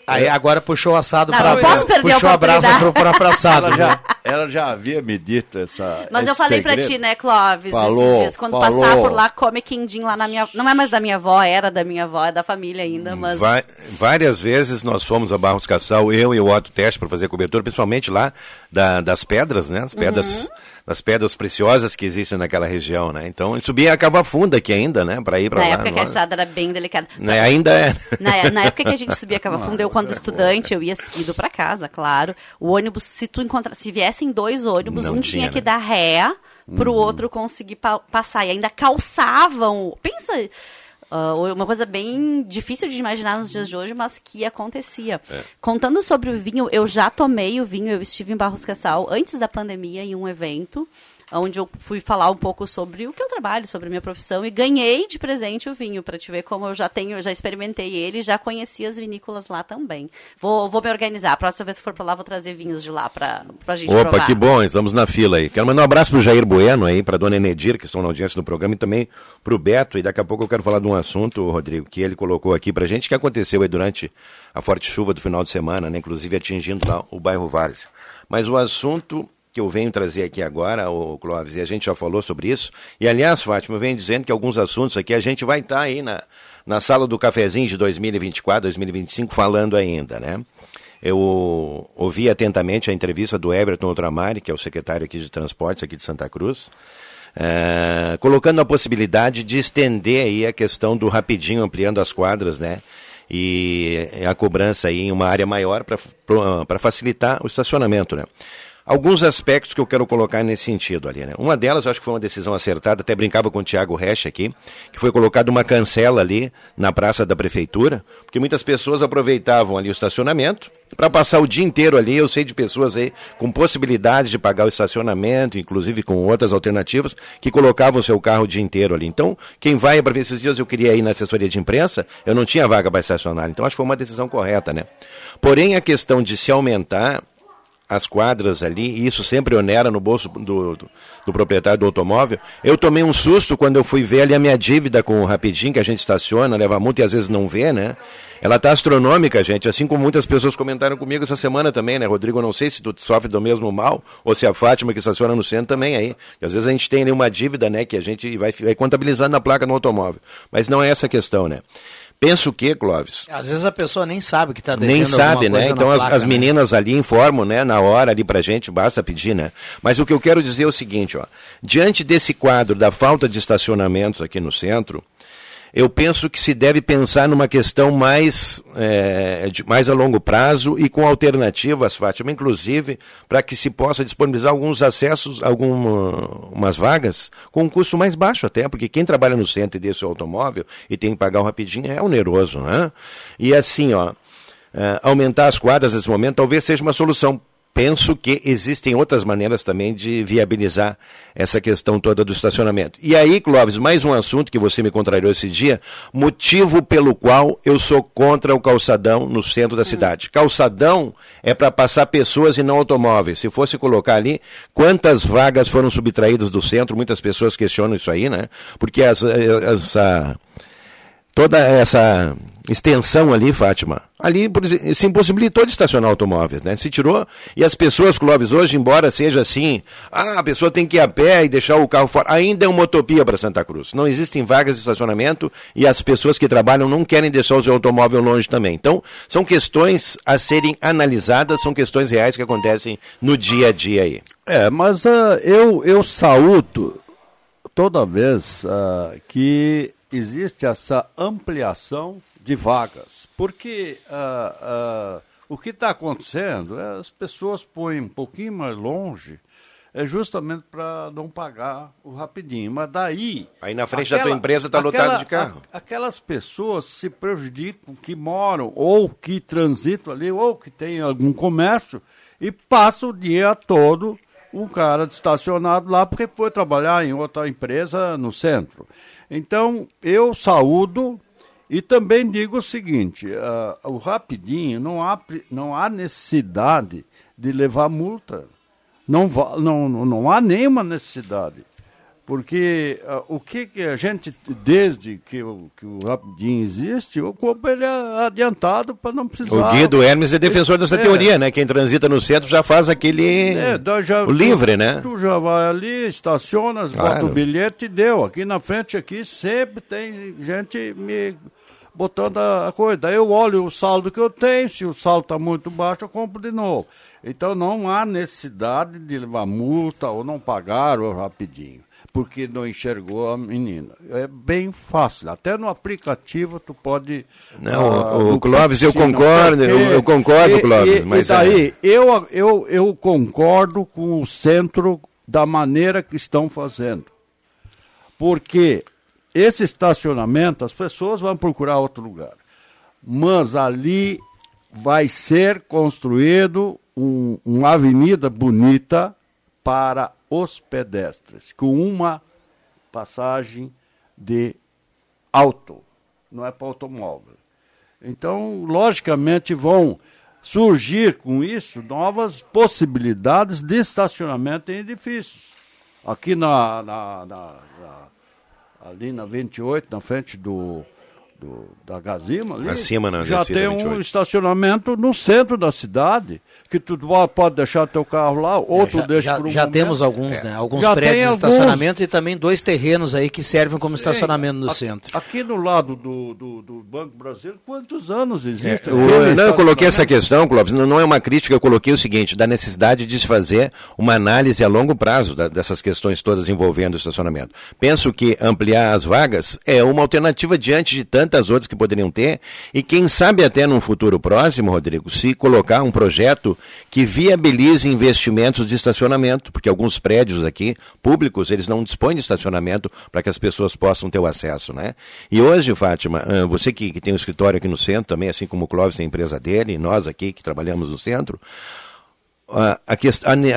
Aí agora puxou o assado pra não posso perder a Puxou a brasa pro oportunidade. próprio assado. Ela já, ela já havia me dito essa. Mas eu falei pra segredo. ti, né, Clóvis, Falou, esses dias, quando falou. passar por lá, come quindim lá na minha... Não é mais da minha avó, era da minha avó, é da família ainda, mas... Va- várias vezes nós fomos a Barros Cassal, eu e o Otto Teste, para fazer cobertura, principalmente lá da- das pedras, né? As pedras, Uhum. Das pedras preciosas que existem naquela região, né? Então, eu subia a Cava Funda aqui ainda, né? Para ir para Na lá. época que a não- estrada era bem delicada. né? Ainda é. Na, na época que a gente subia Cava Funda, eu quando estudante, eu ia seguido pra casa, claro. O ônibus, se tu encontrar, se viessem dois ônibus, Não um tinha, tinha que né? dar ré pro outro conseguir pa- passar. E ainda calçavam. Pensa, ah, uma coisa bem difícil de imaginar nos dias de hoje, mas que acontecia. É. Contando sobre o vinho, eu já tomei o vinho, eu estive em Barros Cassal antes da pandemia em um evento onde eu fui falar um pouco sobre o que eu trabalho, sobre a minha profissão e ganhei de presente o vinho para te ver como eu já tenho, já experimentei ele, já conheci as vinícolas lá também. Vou, vou me organizar. A próxima vez que for para lá vou trazer vinhos de lá para a gente Opa, provar. que bom, estamos na fila aí. Quero mandar um abraço pro Jair Bueno aí, pra dona Enedir, que estão na audiência do programa, e também pro Beto. E daqui a pouco eu quero falar de um assunto, Rodrigo, que ele colocou aqui pra gente, que aconteceu aí durante a forte chuva do final de semana, né? Inclusive atingindo lá o bairro Várzea. Mas o assunto que eu venho trazer aqui agora, o Clóvis, e a gente já falou sobre isso. E aliás, Fátima, venho dizendo que alguns assuntos aqui a gente vai estar aí na, na sala do cafezinho de 2024, 2025, falando ainda, né? Eu ouvi atentamente a entrevista do Everton Outramari, que é o secretário aqui de transportes aqui de Santa Cruz, eh, colocando a possibilidade de estender aí a questão do rapidinho ampliando as quadras, né? E a cobrança aí em uma área maior para facilitar o estacionamento, né? Alguns aspectos que eu quero colocar nesse sentido ali, né? Uma delas, eu acho que foi uma decisão acertada, até brincava com o Tiago Resch aqui, que foi colocada uma cancela ali na praça da prefeitura, porque muitas pessoas aproveitavam ali o estacionamento para passar o dia inteiro ali. Eu sei de pessoas aí com possibilidade de pagar o estacionamento, inclusive com outras alternativas, que colocavam o seu carro o dia inteiro ali. Então, quem vai para ver esses dias, eu queria ir na assessoria de imprensa, eu não tinha vaga para estacionar. Então, acho que foi uma decisão correta, né? Porém, a questão de se aumentar as quadras ali, e isso sempre onera no bolso do, do, do proprietário do automóvel. Eu tomei um susto quando eu fui ver ali a minha dívida com o Rapidinho, que a gente estaciona, leva multa e às vezes não vê, né? Ela tá astronômica, gente, assim como muitas pessoas comentaram comigo essa semana também, né? Rodrigo, não sei se tu sofre do mesmo mal, ou se a Fátima que estaciona no centro também aí. E às vezes a gente tem ali uma dívida, né, que a gente vai, vai contabilizando na placa no automóvel. Mas não é essa a questão, né? Penso que, Clóvis, Às vezes a pessoa nem sabe que está devendo nem sabe, né? Então as, placa, as né? meninas ali informam, né? Na hora ali pra gente, basta pedir, né? Mas o que eu quero dizer é o seguinte, ó. Diante desse quadro da falta de estacionamentos aqui no centro, eu penso que se deve pensar numa questão mais, é, de, mais a longo prazo e com alternativas, Fátima, inclusive, para que se possa disponibilizar alguns acessos, algumas vagas, com um custo mais baixo até, porque quem trabalha no centro e o automóvel e tem que pagar o rapidinho é oneroso, né? E assim, ó, é, aumentar as quadras nesse momento talvez seja uma solução. Penso que existem outras maneiras também de viabilizar essa questão toda do estacionamento. E aí, Clóvis, mais um assunto que você me contrariou esse dia, motivo pelo qual eu sou contra o calçadão no centro da cidade. Calçadão é para passar pessoas e não automóveis. Se fosse colocar ali, quantas vagas foram subtraídas do centro? Muitas pessoas questionam isso aí, né? Porque essa, essa toda essa extensão ali, Fátima, ali se impossibilitou de estacionar automóveis, né? Se tirou, e as pessoas, Clóvis, hoje, embora seja assim, ah, a pessoa tem que ir a pé e deixar o carro fora, ainda é uma utopia para Santa Cruz. Não existem vagas de estacionamento e as pessoas que trabalham não querem deixar o seu automóvel longe também. Então, são questões a serem analisadas, são questões reais que acontecem no dia a dia aí. É, mas uh, eu, eu saúdo toda vez uh, que existe essa ampliação de vagas. Porque uh, uh, o que está acontecendo é as pessoas põem um pouquinho mais longe, é justamente para não pagar o rapidinho. Mas daí. Aí na frente da tua empresa está lotado de carro. a- aquelas pessoas se prejudicam que moram, ou que transitam ali, ou que têm algum comércio, e passam o dia todo um cara estacionado lá porque foi trabalhar em outra empresa no centro. Então, eu saúdo E também digo o seguinte, uh, o rapidinho não há, não há necessidade de levar multa. Não, não, não há nenhuma necessidade. Porque uh, o que, que a gente, desde que o, que o Rapidinho existe, eu compro ele adiantado para não precisar. O Guido Hermes é defensor dessa é. teoria, né? Quem transita no centro já faz aquele. É, já, o livre, tu, né? Tu já vai ali, estaciona, claro. bota o bilhete e deu. Aqui na frente, aqui, sempre tem gente me botando a coisa. Daí eu olho o saldo que eu tenho, se o saldo está muito baixo, eu compro de novo. Então não há necessidade de levar multa ou não pagar o rapidinho porque não enxergou a menina. É bem fácil. Até no aplicativo tu pode. Não, uh, o Clóvis, eu concordo, eu, eu, concordo, e, Clóvis. E, mas e daí, é... eu, eu, eu concordo com o centro da maneira que estão fazendo. Porque esse estacionamento, as pessoas vão procurar outro lugar. Mas ali vai ser construído um, uma avenida bonita para os pedestres, com uma passagem de auto, não é para automóvel. Então, logicamente, vão surgir com isso novas possibilidades de estacionamento em edifícios. Aqui na, na, na, na ali na 28, na frente do do, da Gazima ali, Acima, na já tem um estacionamento no centro da cidade, que tu pode deixar teu carro lá, outro é, já, deixa já, por um Já temos alguns, é. né? Alguns já prédios de estacionamento e também dois terrenos aí que servem como estacionamento no centro. Aqui no lado do, do, do Banco Brasileiro, quantos anos existe? É, eu, não, eu coloquei essa questão, Clóvis, não, não, é uma crítica, eu coloquei o seguinte, da necessidade de se fazer uma análise a longo prazo da, dessas questões todas envolvendo o estacionamento. Penso que ampliar as vagas é uma alternativa diante de tantas tantas outras que poderiam ter, e quem sabe até num futuro próximo, Rodrigo, se colocar um projeto que viabilize investimentos de estacionamento, porque alguns prédios aqui, públicos, eles não dispõem de estacionamento para que as pessoas possam ter o acesso, né? E hoje, Fátima, você que, que tem um escritório aqui no centro também, assim como o Clóvis tem a empresa dele, e nós aqui que trabalhamos no centro, a, a,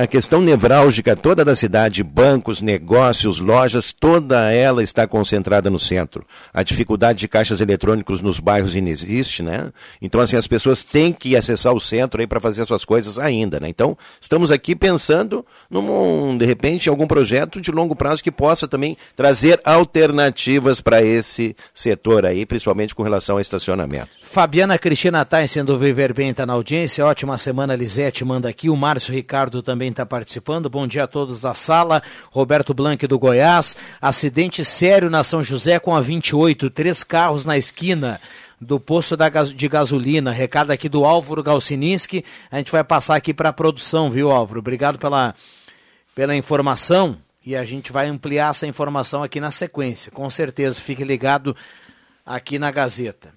a, questão nevrálgica toda da cidade, bancos, negócios, lojas, toda ela está concentrada no centro. A dificuldade de caixas eletrônicos nos bairros inexiste, né? Então, assim, as pessoas têm que acessar o centro aí para fazer suas coisas ainda, né? Então, estamos aqui pensando num, de repente, algum projeto de longo prazo que possa também trazer alternativas para esse setor aí, principalmente com relação ao estacionamento. Fabiana Cristina Tain sendo viver bem, está na audiência. Ótima semana, Lisete manda aqui. O Márcio Ricardo também está participando. Bom dia a todos da sala. Roberto Blanc do Goiás. Acidente sério na São José com a 28. Três carros na esquina do posto de gasolina. Recado aqui do Álvaro Galcininski. A gente vai passar aqui para a produção, viu, Álvaro? Obrigado pela, pela informação. E a gente vai ampliar essa informação aqui na sequência. Com certeza, fique ligado aqui na Gazeta.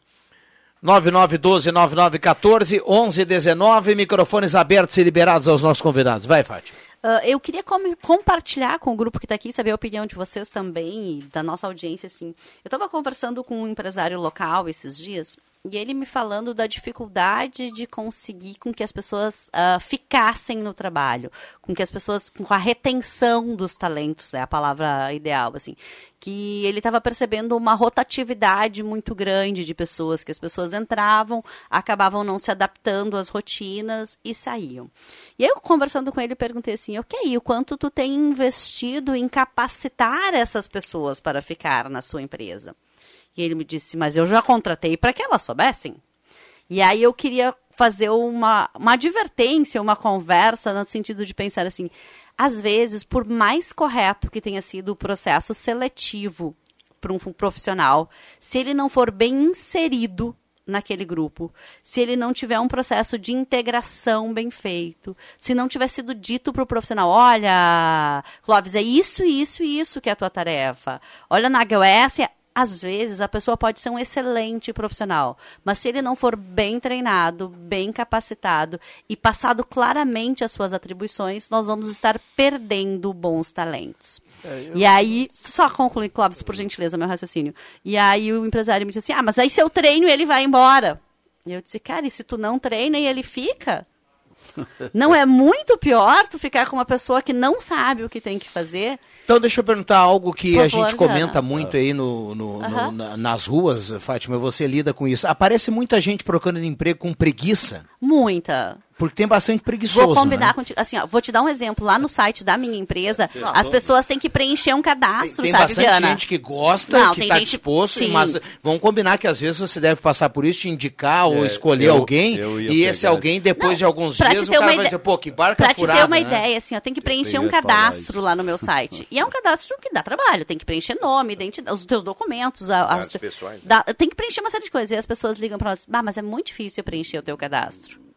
9912-9914, 1119, microfones abertos e liberados aos nossos convidados. Vai, Fátima. Uh, eu queria com compartilhar com o grupo que está aqui, saber a opinião de vocês também e da nossa audiência. Assim. Eu estava conversando com um empresário local esses dias e ele me falando da dificuldade de conseguir com que as pessoas uh, ficassem no trabalho, com que as pessoas, com a retenção dos talentos, é a palavra ideal, assim, que ele estava percebendo uma rotatividade muito grande de pessoas, que as pessoas entravam, acabavam não se adaptando às rotinas e saíam. E eu, conversando com ele, perguntei assim, ok, o quanto tu tem investido em capacitar essas pessoas para ficar na sua empresa? E ele me disse, mas eu já contratei para que elas soubessem. E aí eu queria fazer uma, uma advertência, uma conversa no sentido de pensar assim, às vezes, por mais correto que tenha sido o processo seletivo para um profissional, se ele não for bem inserido naquele grupo, se ele não tiver um processo de integração bem feito, se não tiver sido dito para o profissional, olha, Clóvis, é isso, isso e isso que é a tua tarefa. Olha, na AGOS, às vezes a pessoa pode ser um excelente profissional, mas se ele não for bem treinado, bem capacitado e passado claramente as suas atribuições, nós vamos estar perdendo bons talentos. É, eu... E aí, só concluir, Clóvis, por gentileza, meu raciocínio. E aí o empresário me disse assim: ah, mas aí se eu treino ele vai embora. E eu disse, cara, e se tu não treina e ele fica? Não é muito pior tu ficar com uma pessoa que não sabe o que tem que fazer? Então deixa eu perguntar algo que Por a favor, gente comenta Diana. muito aí no, no- no- Aham. na- nas ruas, Fátima, você lida com isso. Aparece muita gente procurando emprego com preguiça, Muita. Porque tem bastante preguiçoso, Vou combinar né? contigo. Assim, ó, vou te dar um exemplo. Lá no site da minha empresa, Não, as tô- pessoas têm que preencher um cadastro, Tem sabe, bastante Viana? gente que gosta, Não, que tem está gente- disposto, sim. mas vamos combinar que às vezes você deve passar por isso, te indicar ou É, escolher eu- alguém, eu e esse pegar alguém, depois de alguns pra dias, te o cara uma vai ide- dizer, pô, que barca Pra te furada, ter uma né? ideia, assim, ó, tem que preencher um cadastro lá no meu site. E é um cadastro que dá trabalho, tem que preencher nome, identidade, os teus documentos, a- as- Dados pessoais, né? dá- tem que preencher uma série de coisas. E as pessoas ligam pra nós, ah, mas é muito difícil preencher o teu cadastro.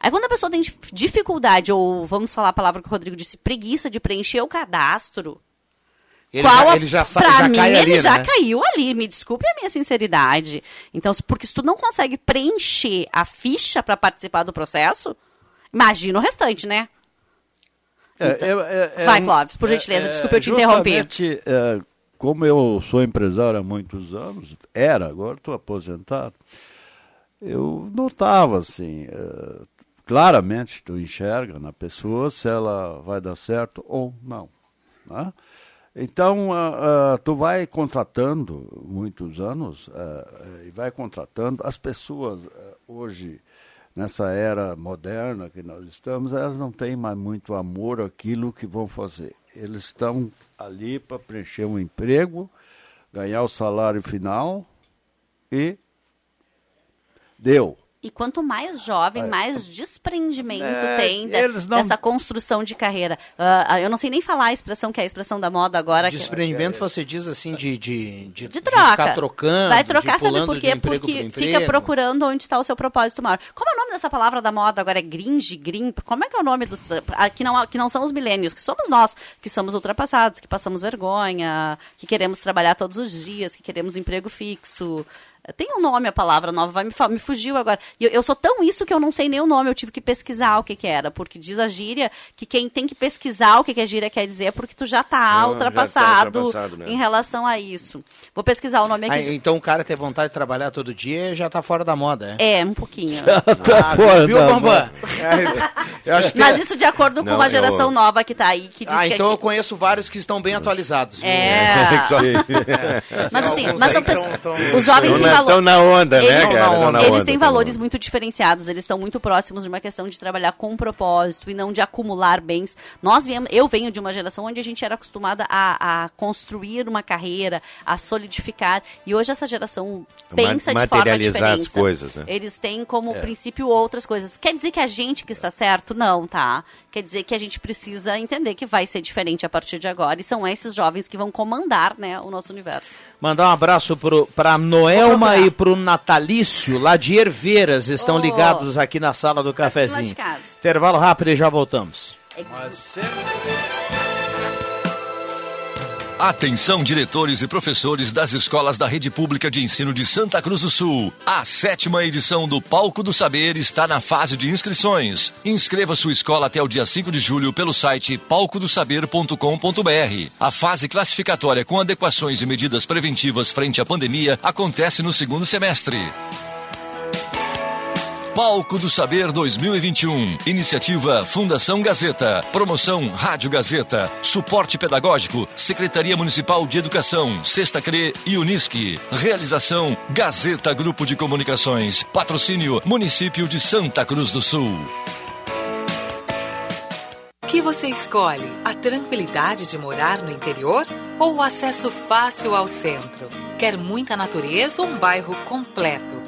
Aí quando a pessoa tem dif- dificuldade, ou vamos falar a palavra que o Rodrigo disse, preguiça de preencher o cadastro, Ele qual já, a- ele já, sa- pra já mim, cai ali, ele já né? caiu ali. Me desculpe a minha sinceridade. Então, porque se tu não consegue preencher a ficha para participar do processo, imagina o restante, né? É, é, é, Vai, um- Clóvis, por é- gentileza, é, desculpa eu te interromper. é, como eu sou empresário há muitos anos, era, agora estou aposentado, eu notava assim, é, claramente tu enxerga na pessoa se ela vai dar certo ou não. né? Então, ah, ah, tu vai contratando muitos anos ah, e vai contratando as pessoas ah, hoje nessa era moderna que nós estamos, elas não têm mais muito amor àquilo que vão fazer. Eles estão ali para preencher um emprego, ganhar o salário final e deu. E quanto mais jovem, mais desprendimento É, tem de- não- dessa construção de carreira. Ah, eu não sei nem falar a expressão que é a expressão da moda agora. que- Desprendimento, você diz assim, de, de, de, de troca. ficar trocando, Vai de trocar, sabe por quê? Porque fica procurando onde está o seu propósito maior. Como é o nome dessa palavra da moda agora? É gringe, grim? Como é que é o nome dos... ah, Que não, que não são os milênios, que somos nós, que somos ultrapassados, que passamos vergonha, que queremos trabalhar todos os dias, que queremos emprego fixo. Tem um nome a palavra nova, vai me, me fugiu agora. Eu, eu sou tão isso que eu não sei nem o nome, eu tive que pesquisar o que que era, porque diz a gíria que quem tem que pesquisar o que que a gíria quer dizer é porque tu já tá já tá ultrapassado, ultrapassado, em relação a isso. Vou pesquisar o nome aqui. Ah, então o cara ter vontade de trabalhar todo dia já tá fora da moda, é? É, um pouquinho. Ah, fora viu, Bambam? Eu que- Mas isso de acordo com Não, a geração eu- nova que tá aí, que diz Ah, que então eu aqui- conheço vários que estão bem atualizados. É. É. Mas assim, mas são tão- pessoas- tão- os jovens na- valor. na onda, né, eles, cara? Na eles onda, têm tão na valores muito diferenciados, eles estão muito próximos de uma questão de trabalhar com propósito e não de acumular bens. Nós viemos, eu venho de uma geração onde a gente era acostumada a, a construir uma carreira, a solidificar, e hoje essa geração pensa Ma- de forma materializar diferente. as coisas, né? Eles têm como É. princípio outras coisas. Quer dizer que a gente que está certo? Não, tá? Quer dizer que a gente precisa entender que vai ser diferente a partir de agora, e são esses jovens que vão comandar, né, o nosso universo. Mandar um abraço pro, pra Noelma e pro Natalício, lá de Herveiras, estão Oh. ligados aqui na sala do cafezinho. Intervalo rápido e já voltamos. Atenção, diretores e professores das escolas da Rede Pública de Ensino de Santa Cruz do Sul. A sétima edição do Palco do Saber está na fase de inscrições. Inscreva sua escola até o dia 5 de julho pelo site palcodosaber.com.br. A fase classificatória com adequações e medidas preventivas frente à pandemia acontece no segundo semestre. Palco do Saber 2021. Iniciativa Fundação Gazeta. Promoção Rádio Gazeta. Suporte Pedagógico. Secretaria Municipal de Educação. Sexta CRE e Unisque. Realização Gazeta Grupo de Comunicações. Patrocínio Município de Santa Cruz do Sul. Que você escolhe? A tranquilidade de morar no interior ou o acesso fácil ao centro? Quer muita natureza ou um bairro completo?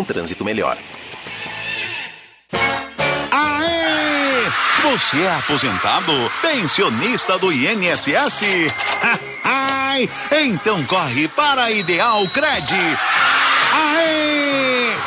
um um trânsito melhor. Aê! Você é aposentado, pensionista do INSS? Então corre para a Ideal Cred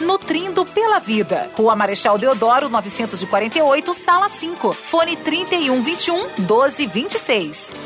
nutrindo pela vida. Rua Marechal Deodoro, 948, sala 5. Fone 3121 1226.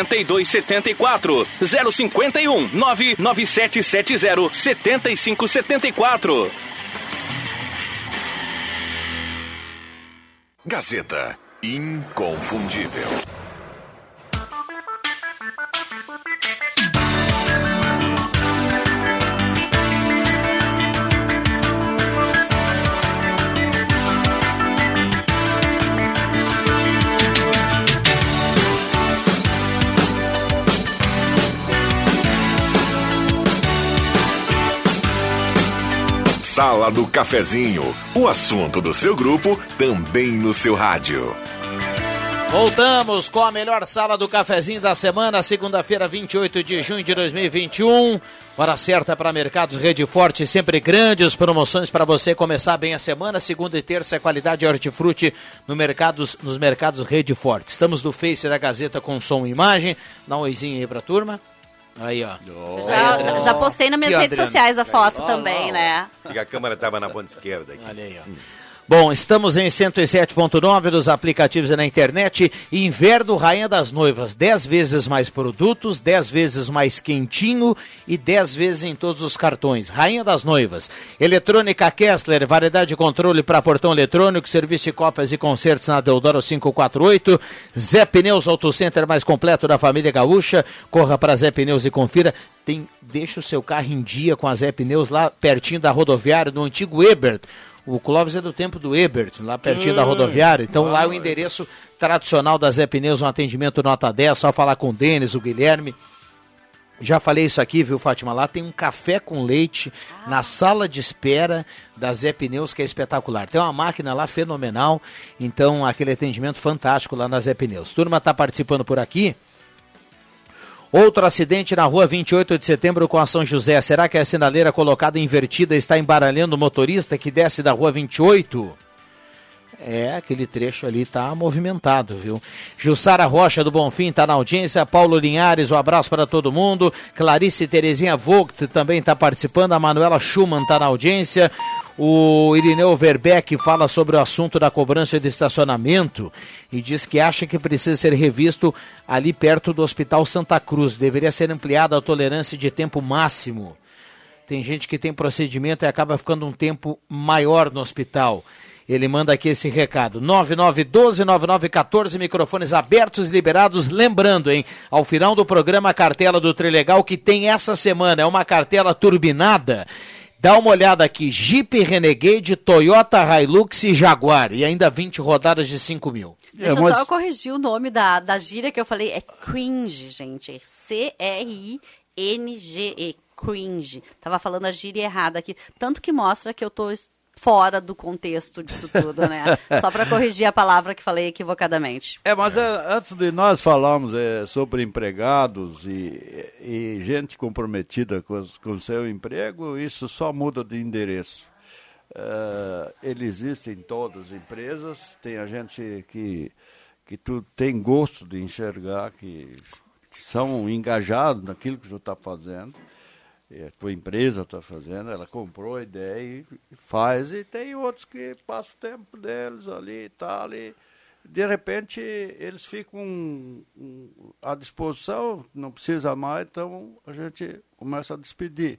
8274 051 99770 7574. Gazeta Inconfundível. Sala do Cafezinho, o assunto do seu grupo também no seu rádio. Voltamos com a melhor sala do cafezinho da semana, segunda-feira, 28 de junho de 2021. Hora certa para Mercados Rede Forte, sempre grandes promoções para você começar bem a semana. Segunda e terça é qualidade hortifruti no mercados, nos mercados Rede Forte. Estamos no Face da Gazeta com som e imagem. Dá um oizinho aí pra turma. Aí, ó. Já, já, já postei nas minhas redes Adriano. sociais a foto também, né? E a câmera estava na ponta esquerda aqui. Olha aí, ó. Bom, estamos em 107.9 nos aplicativos na internet. Inverno Rainha das Noivas. 10 vezes mais produtos, 10 vezes mais quentinho e 10 vezes em todos os cartões. Rainha das Noivas. Eletrônica Kessler, variedade de controle para portão eletrônico, serviço de cópias e concertos na Deodoro 548. Zé Pneus Auto Center mais completo da família gaúcha. Corra para Zé Pneus e confira. Tem, deixa o seu carro em dia com a Zé Pneus lá pertinho da rodoviária, no antigo Ebert. O Clóvis é do tempo do Ebert, lá pertinho da rodoviária. Então lá é o endereço tradicional da Zé Pneus, um atendimento nota 10, só falar com o Denis, o Guilherme. Já falei isso aqui, viu, Fátima? Lá tem um café com leite na sala de espera da Zé Pneus, que é espetacular. Tem uma máquina lá fenomenal, então aquele atendimento fantástico lá na Zé Pneus. Turma tá participando por aqui. Outro acidente na rua 28 de setembro com a São José. Será que a sinaleira colocada invertida está embaralhando o motorista que desce da rua 28? É, aquele trecho ali tá movimentado, viu? Jussara Rocha do Bonfim tá na audiência, Paulo Linhares, um abraço para todo mundo. Clarice Terezinha Vogt também tá participando, a Manuela Schumann tá na audiência. O Irineu Verbeck fala sobre o assunto da cobrança de estacionamento e diz que acha que precisa ser revisto ali perto do Hospital Santa Cruz. Deveria ser ampliada a tolerância de tempo máximo. Tem gente que tem procedimento e acaba ficando um tempo maior no hospital. Ele manda aqui esse recado. 9912-9914, microfones abertos e liberados. Lembrando, hein, ao final do programa, a cartela do Trilegal que tem essa semana. É uma cartela turbinada. Dá uma olhada aqui. Jeep Renegade, Toyota Hilux e Jaguar. E ainda 20 rodadas de 5 mil. Deixa É, mas- só eu corrigir o nome da, da gíria que eu falei. É cringe, gente. C-R-I-N-G-E. Cringe. Tava falando a gíria errada aqui. Tanto que mostra que eu tô fora do contexto disso tudo, né? Só para corrigir a palavra que falei equivocadamente. É, mas é, antes de nós falarmos é, sobre empregados e, e gente comprometida com o seu emprego, isso só muda de endereço. É, ele existe em todas as empresas, tem a gente que, que tu tem gosto de enxergar, que, que são engajados naquilo que tu está fazendo, a tua empresa está fazendo, ela comprou a ideia e faz, e tem outros que passam o tempo deles ali e tal, e de repente eles ficam à disposição, não precisa mais, então a gente começa a despedir.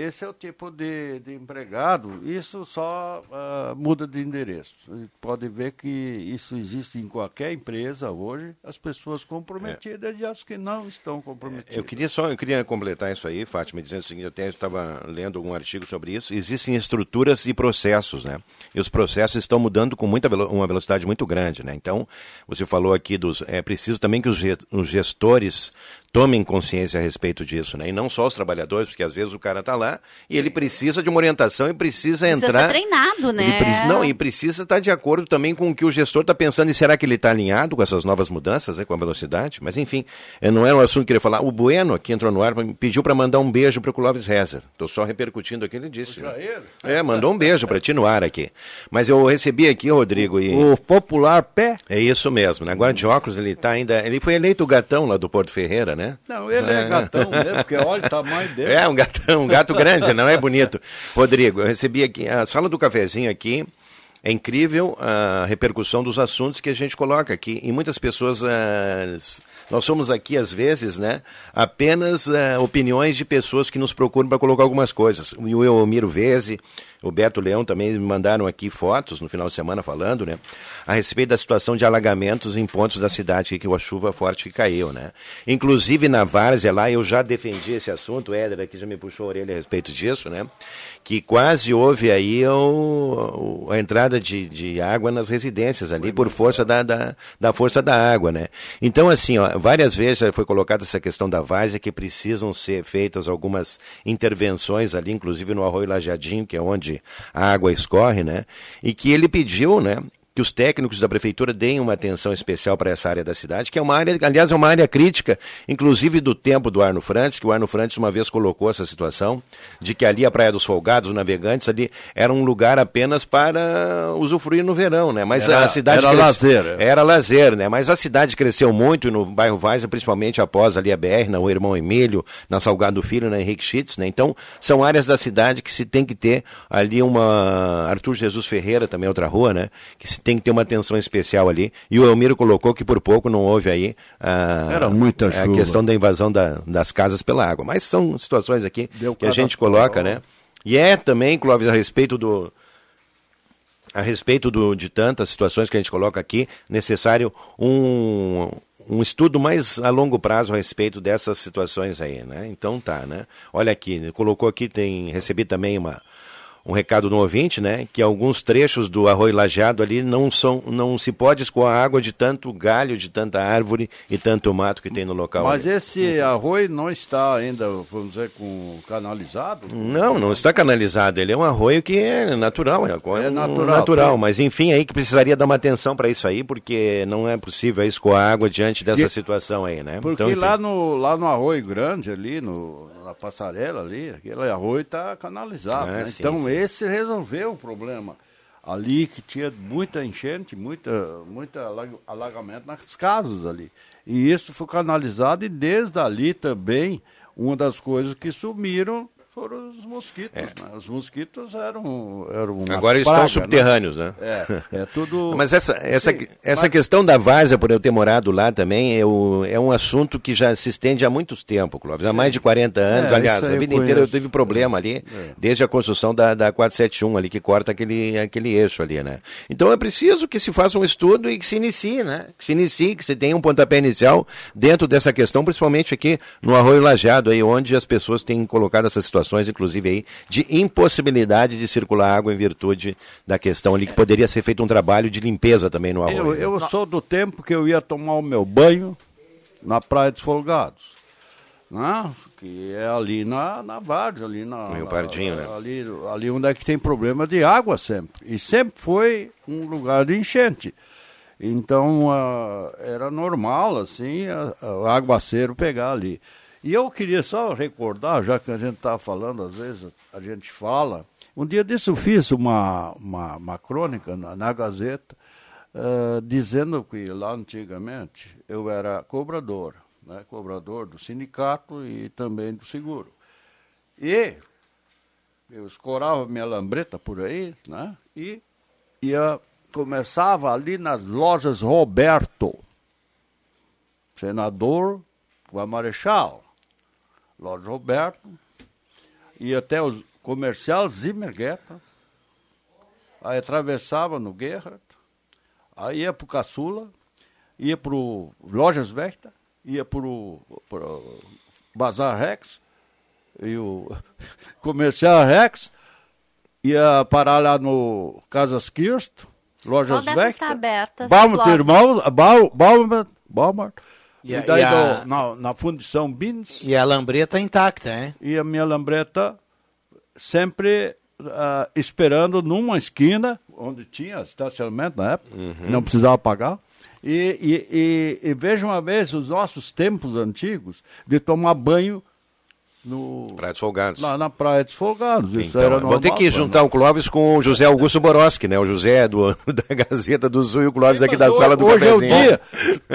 Esse é o tipo de, de empregado, isso só ah, muda de endereço. Pode ver que isso existe em qualquer empresa hoje, as pessoas comprometidas e as que não estão comprometidas. Eu queria só, eu queria completar isso aí, Fátima, dizendo o seguinte, eu até estava lendo algum artigo sobre isso. Existem estruturas e processos, né? E os processos estão mudando com muita velo- uma velocidade muito grande, né? Então, você falou aqui dos, é preciso também que os os gestores tomem consciência a respeito disso, né? E não só os trabalhadores, porque às vezes o cara está lá e ele precisa de uma orientação e precisa, Precisa entrar. ser treinado, né? Ele preci- não, e precisa estar de acordo também com o que o gestor está pensando. E será que ele está alinhado com essas novas mudanças, né, com a velocidade? Mas, enfim, eh, não era um assunto que eu queria falar. O Bueno, aqui entrou no ar, pediu para mandar um beijo para o Clóvis Rezer. Estou só repercutindo aqui, ele disse. né? É, mandou um beijo para ti no ar aqui. Mas eu recebi aqui, Rodrigo, e... O popular pé? É isso mesmo, né? Agora de óculos ele está ainda... Ele foi eleito o gatão lá do Porto Ferreira, né? Não, ele é, gatão mesmo, porque olha o tamanho dele. É, um gatão, um gato grande, não é bonito. Rodrigo, eu recebi aqui, a sala do cafezinho aqui, é incrível a repercussão dos assuntos que a gente coloca aqui. E muitas pessoas, ah, nós somos aqui, às vezes, né, apenas ah, opiniões de pessoas que nos procuram para colocar algumas coisas. O Elmiro Veze, o Beto Leão também me mandaram aqui fotos no final de semana falando, né, a respeito da situação de alagamentos em pontos da cidade que a chuva forte que caiu, né. Inclusive na Várzea lá eu já defendi esse assunto, o Éder aqui já me puxou a orelha a respeito disso, né, que quase houve aí o, o- a entrada de, de água nas residências ali por força da, da, da força da água, né. Então assim, ó, várias vezes foi colocada essa questão da várzea que precisam ser feitas algumas intervenções ali, inclusive no Arroio Lajadinho, que é onde a água escorre, né, e que ele pediu, né, que os técnicos da prefeitura deem uma atenção especial para essa área da cidade, que é uma área, aliás, é uma área crítica, inclusive do tempo do Arno Frantes, que o Arno Frantes uma vez colocou essa situação, de que ali a Praia dos Folgados, os navegantes ali, era um lugar apenas para usufruir no verão, né? Mas Era- a cidade era cres- lazer, é. Era lazer, né? Mas a cidade cresceu muito no bairro Várzea, principalmente após ali a BR, na o Irmão Emílio, na Salgado Filho, na Henrique Schitz, né? Então, são áreas da cidade que se tem que ter ali uma Arthur Jesus Ferreira, também outra rua, né? Que se tem que ter uma atenção especial ali. E o Elmiro colocou que por pouco não houve aí a, Era muita a chuva. questão da invasão da- das casas pela água. Mas são situações aqui Deu que a gente coloca, né? E é também, Clóvis, a respeito do, a respeito do, de tantas situações que a gente coloca aqui, necessário um, um estudo mais a longo prazo a respeito dessas situações aí, né? Então tá, né? Olha aqui, colocou aqui, tem recebi também uma um recado do ouvinte, né, que alguns trechos do arroio lajeado ali não são, não se pode escoar água de tanto galho, de tanta árvore e tanto mato que tem no local. Mas ali. esse arroio não está ainda, vamos dizer, com canalizado? Não, não está canalizado. Ele é um arroio que é natural, é, é natural, natural. tá. Mas enfim, aí que precisaria dar uma atenção para isso aí, porque não é possível escoar água diante dessa Que- situação aí, né? Porque Então, lá, no, lá no arroio grande, ali, no, na passarela ali, aquele arroio está canalizado. Ah, né? sim, então sim. esse resolveu o problema. Ali que tinha muita enchente, muita, muita alag- alagamento nas casas ali. E isso foi canalizado e desde ali também, uma das coisas que sumiram foram os mosquitos. né? Os mosquitos eram, eram É. Agora eles praga, estão subterrâneos, né? É, é tudo... Mas essa, essa, Sim, essa mas- questão da várzea, por eu ter morado lá também, é, o- é um assunto que já se estende há muitos tempos, Clóvis. Há mais de 40 anos. É, Aliás, a vida inteira eu tive problema ali, desde a construção da, da 471 ali, que corta aquele, aquele eixo ali, né? Então é preciso que se faça um estudo e que se inicie, né? Que se inicie, que se tenha um pontapé inicial dentro dessa questão, principalmente aqui no Arroio Lajeado, aí, onde as pessoas têm colocado essas situações situações, inclusive aí, de impossibilidade de circular água em virtude da questão ali que poderia ser feito um trabalho de limpeza também no arroio. Eu, eu sou do tempo que eu ia tomar o meu banho na Praia dos Folgados. Né? Que é ali na, na Várzea, ali na. Rio Pardinho, né? Ali, ali onde é que tem problema de água sempre. E sempre foi um lugar de enchente. Então ah, era normal, assim, o aguaceiro pegar ali. E eu queria só recordar, já que a gente está falando, às vezes a gente fala. Um dia desse eu fiz uma, uma, uma crônica na, na Gazeta, ah, dizendo que lá antigamente eu era cobrador, né, cobrador do sindicato e também do seguro. E eu escorava minha lambreta por aí, né? E ia, começava ali nas lojas Roberto, senador com a Marechal, loja Roberto, ia até o comercial Zimmergueta, aí atravessava no Guerra, aí ia para o Caçula, ia para o Lojas Vecta, ia para o Bazar Rex, e o comercial Rex, ia parar lá no Casas Kirst, Lojas Vecta, está aberta? Esse irmão, Baumert, Baumert, E a- daí e a- do- na, na Fundição Bins. E a lambreta intacta, hein? E a minha lambreta sempre ah, esperando numa esquina, onde tinha estacionamento na época, não precisava pagar. E, e, e, e veja uma vez os nossos tempos antigos de tomar banho no, Praia dos Folgados. lá na Praia dos Folgados. Isso Então, era eu vou normal, ter que né? juntar o Clóvis com o José Augusto Boroski, né? O José do, da Gazeta do Sul e o Clóvis aqui da Mas sala do hoje é o cafezinho. dia.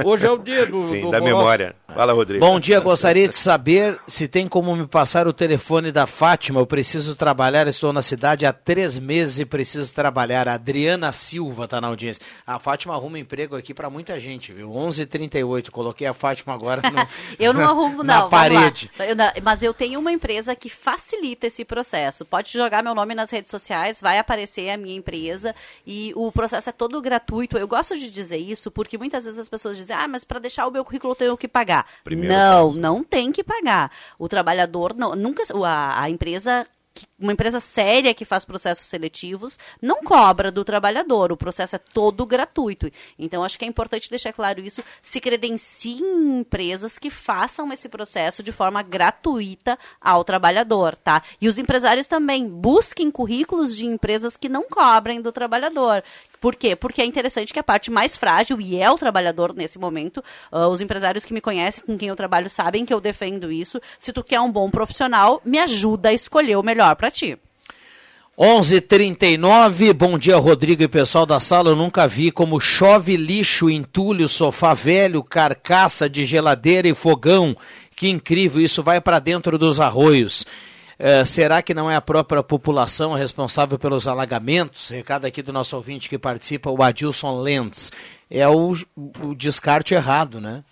Hoje é o dia do, Sim, do da memória. Fala, Rodrigo. Bom dia, gostaria de saber se tem como me passar o telefone da Fátima. Eu preciso trabalhar, estou na cidade há três meses e preciso trabalhar. A Adriana Silva está na audiência. A Fátima arruma emprego aqui para muita gente, viu? 11:38. Coloquei a Fátima agora no, Eu não arrumo, não. na vamos lá. parede. Eu não- mas eu tenho uma empresa que facilita esse processo. Pode jogar meu nome nas redes sociais, vai aparecer a minha empresa e o processo é todo gratuito. Eu gosto de dizer isso porque muitas vezes as pessoas dizem: ah, mas para deixar o meu currículo eu tenho que pagar. Primeiro não, não tem que pagar. O trabalhador, não, nunca. A, a empresa que- uma empresa séria que faz processos seletivos não cobra do trabalhador, o processo é todo gratuito. Então, acho que é importante deixar claro isso. Se credenciem em empresas que façam esse processo de forma gratuita ao trabalhador, tá? E os empresários também busquem currículos de empresas que não cobrem do trabalhador. Por quê? Porque é interessante que a parte mais frágil, e é o trabalhador nesse momento, ah, os empresários que me conhecem, com quem eu trabalho, sabem que eu defendo isso. Se tu quer um bom profissional, me ajuda a escolher o melhor para ti. 11:39. Bom dia, Rodrigo e pessoal da sala. Eu nunca vi como chove lixo, entulho, sofá velho, carcaça de geladeira e fogão. Que incrível! Isso vai para dentro dos arroios. Eh, será que não é a própria população responsável pelos alagamentos? Recado aqui do nosso ouvinte que participa, o Adilson Lenz. É o, o descarte errado, né?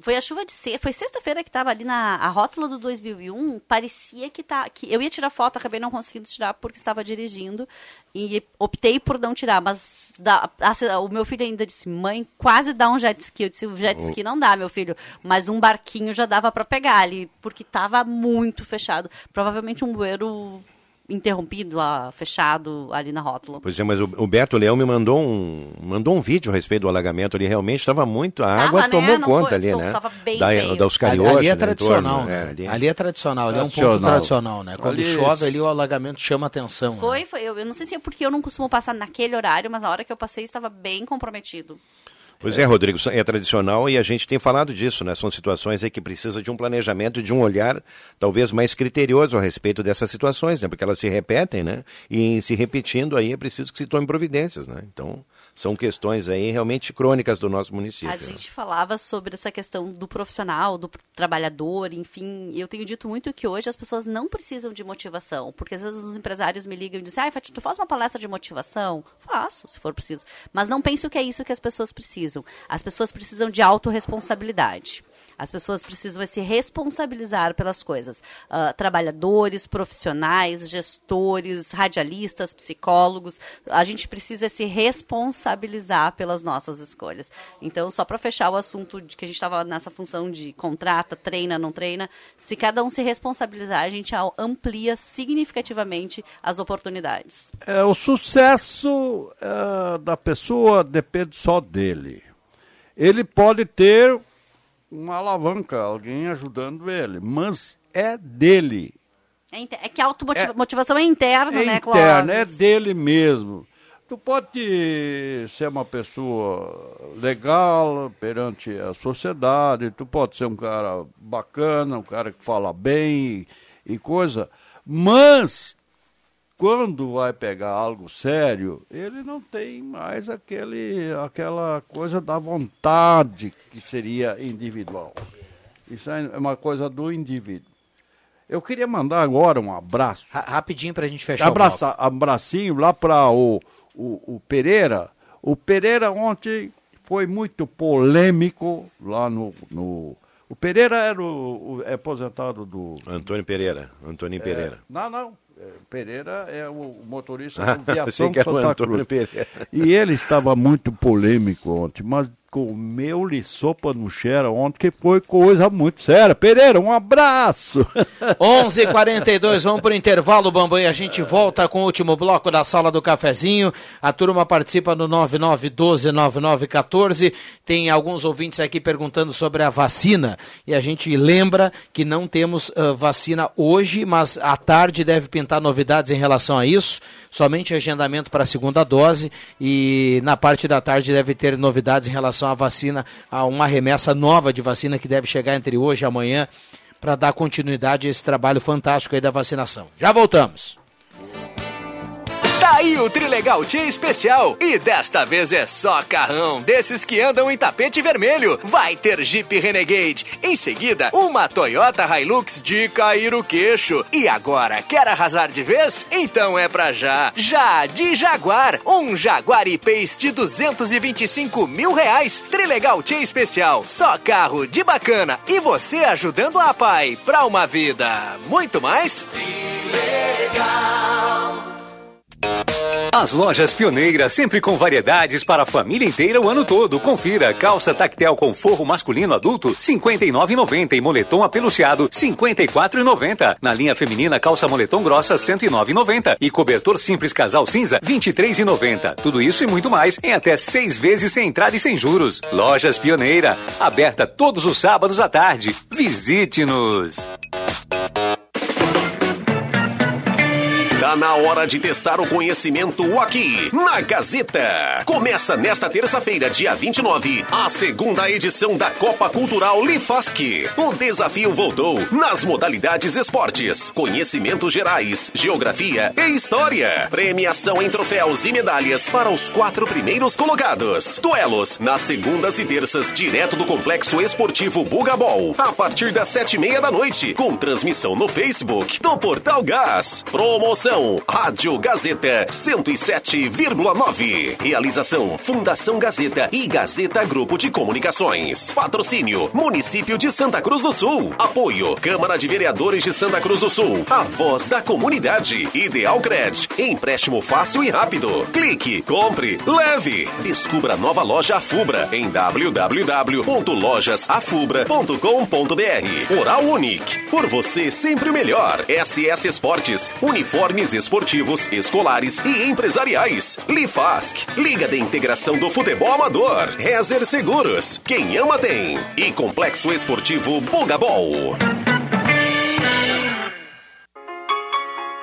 Foi a chuva de sexta, foi sexta-feira que estava ali na a rótula do 2001, parecia que tá que eu ia tirar foto, acabei não conseguindo tirar porque estava dirigindo e optei por não tirar, mas dá- a- o meu filho ainda disse: "Mãe, quase dá um jet ski". Eu disse: "O jet ski não dá, meu filho, mas um barquinho já dava para pegar ali, porque estava muito fechado. Provavelmente um bueiro interrompido lá, fechado ali na rótula. Pois é, mas o, o Beto Leão me mandou um, mandou um vídeo a respeito do alagamento ali. Realmente estava muito. A água né? tomou Não conta foi- ali, não, né? tava bem da, feio. da os Ali, ali é né, tradicional, torno, né? é, ali. ali... é tradicional, ali é um ponto Tradicional. né? Quando Ali- chove ali o alagamento chama atenção. né? Foi, foi. Eu, eu não sei se é porque eu não costumo passar naquele horário, mas a hora que eu passei estava bem comprometido. Pois é, Rodrigo, é tradicional e a gente tem falado disso, né? São situações aí que precisa de um planejamento, de um olhar talvez mais criterioso a respeito dessas situações, né? Porque elas se repetem, né? E se repetindo aí é preciso que se tome providências, né? Então, são questões aí realmente crônicas do nosso município. A né? gente falava sobre essa questão do profissional, do trabalhador, enfim. Eu tenho dito muito que hoje as pessoas não precisam de motivação, porque às vezes os empresários me ligam e dizem: "Ai, Fátima, tu faz uma palestra de motivação?" Faço, se for preciso. Mas não penso que é isso que as pessoas precisam. As pessoas precisam de autorresponsabilidade. As pessoas precisam se responsabilizar pelas coisas. Uh, trabalhadores, profissionais, gestores, radialistas, psicólogos, a gente precisa se responsabilizar pelas nossas escolhas. Então, só para fechar o assunto de que a gente estava nessa função de contrata, treina, não treina, se cada um se responsabilizar, a gente amplia significativamente as oportunidades. É, o sucesso é, da pessoa depende só dele. Ele pode ter uma alavanca, alguém ajudando ele, mas é dele. É, é que a automotivação é, é interna, é né, Cláudio? Interna, é dele mesmo. Tu pode ser uma pessoa legal perante a sociedade, tu pode ser um cara bacana, um cara que fala bem e, e coisa, mas quando vai pegar algo sério, ele não tem mais aquele, aquela coisa da vontade que seria individual. Isso é uma coisa do indivíduo. Eu queria mandar agora um abraço. rapidinho para a gente fechar Abraça, o Abracinho lá para o, o, o Pereira. O Pereira ontem foi muito polêmico lá no, no o Pereira era o, o é aposentado do. Antônio Pereira. Antônio é, Pereira. Não, não. Pereira é o motorista do Viação Santa Cruz. Pereira. E ele estava muito polêmico ontem, mas comeu-lhe sopa no Xera ontem, que foi coisa muito séria. Pereira, um abraço! 11:42 h 42 vamos para o intervalo, Bambam, e a gente volta com o último bloco da Sala do Cafezinho. A turma participa no 9912-9914. Tem alguns ouvintes aqui perguntando sobre a vacina, e a gente lembra que não temos uh, vacina hoje, mas à tarde deve pintar novidades em relação a isso, somente agendamento para a segunda dose, e na parte da tarde deve ter novidades em relação relação à vacina, a uma remessa nova de vacina que deve chegar entre hoje e amanhã para dar continuidade a esse trabalho fantástico aí da vacinação. Já voltamos. Tá aí o Trilegal Tia Especial. E desta vez é só carrão, desses que andam em tapete vermelho. Vai ter Jeep Renegade. Em seguida, uma Toyota Hilux de cair o queixo. E agora, quer arrasar de vez? Então é pra já. Já de Jaguar. Um Jaguar I-Pace de 225 mil reais. Trilegal Tia Especial. Só carro de bacana. E você ajudando a pai pra uma vida. Muito mais? Trilegal. As lojas pioneiras, sempre com variedades para a família inteira o ano todo. Confira: calça tactel com forro masculino adulto, 59,90 e moletom apeluciado, 54,90. Na linha feminina, calça moletom grossa, 109,90 e cobertor simples casal cinza, 23,90. Tudo isso e muito mais em até seis vezes sem entrada e sem juros. Lojas Pioneira, aberta todos os sábados à tarde. Visite-nos. Tá na hora de testar o conhecimento aqui, na Gazeta. Começa nesta terça-feira, dia 29, a segunda edição da Copa Cultural Lifask. O desafio voltou nas modalidades esportes, conhecimentos gerais, geografia e história. Premiação em troféus e medalhas para os quatro primeiros colocados. Duelos nas segundas e terças, direto do Complexo Esportivo Bugabol, a partir das sete e meia da noite, com transmissão no Facebook do Portal Gás. Promoção Rádio Gazeta 107,9. Realização Fundação Gazeta e Gazeta Grupo de Comunicações. Patrocínio Município de Santa Cruz do Sul. Apoio Câmara de Vereadores de Santa Cruz do Sul. A voz da comunidade. Ideal Cred. Empréstimo fácil e rápido. Clique, compre, leve. Descubra nova loja Afubra em www.lojasafubra.com.br. Oral Unique. Por você sempre o melhor. SS Esportes. Uniforme esportivos, escolares e empresariais. Lifask, Liga de Integração do Futebol Amador. Rezer Seguros, quem ama tem. E Complexo Esportivo Bugabol.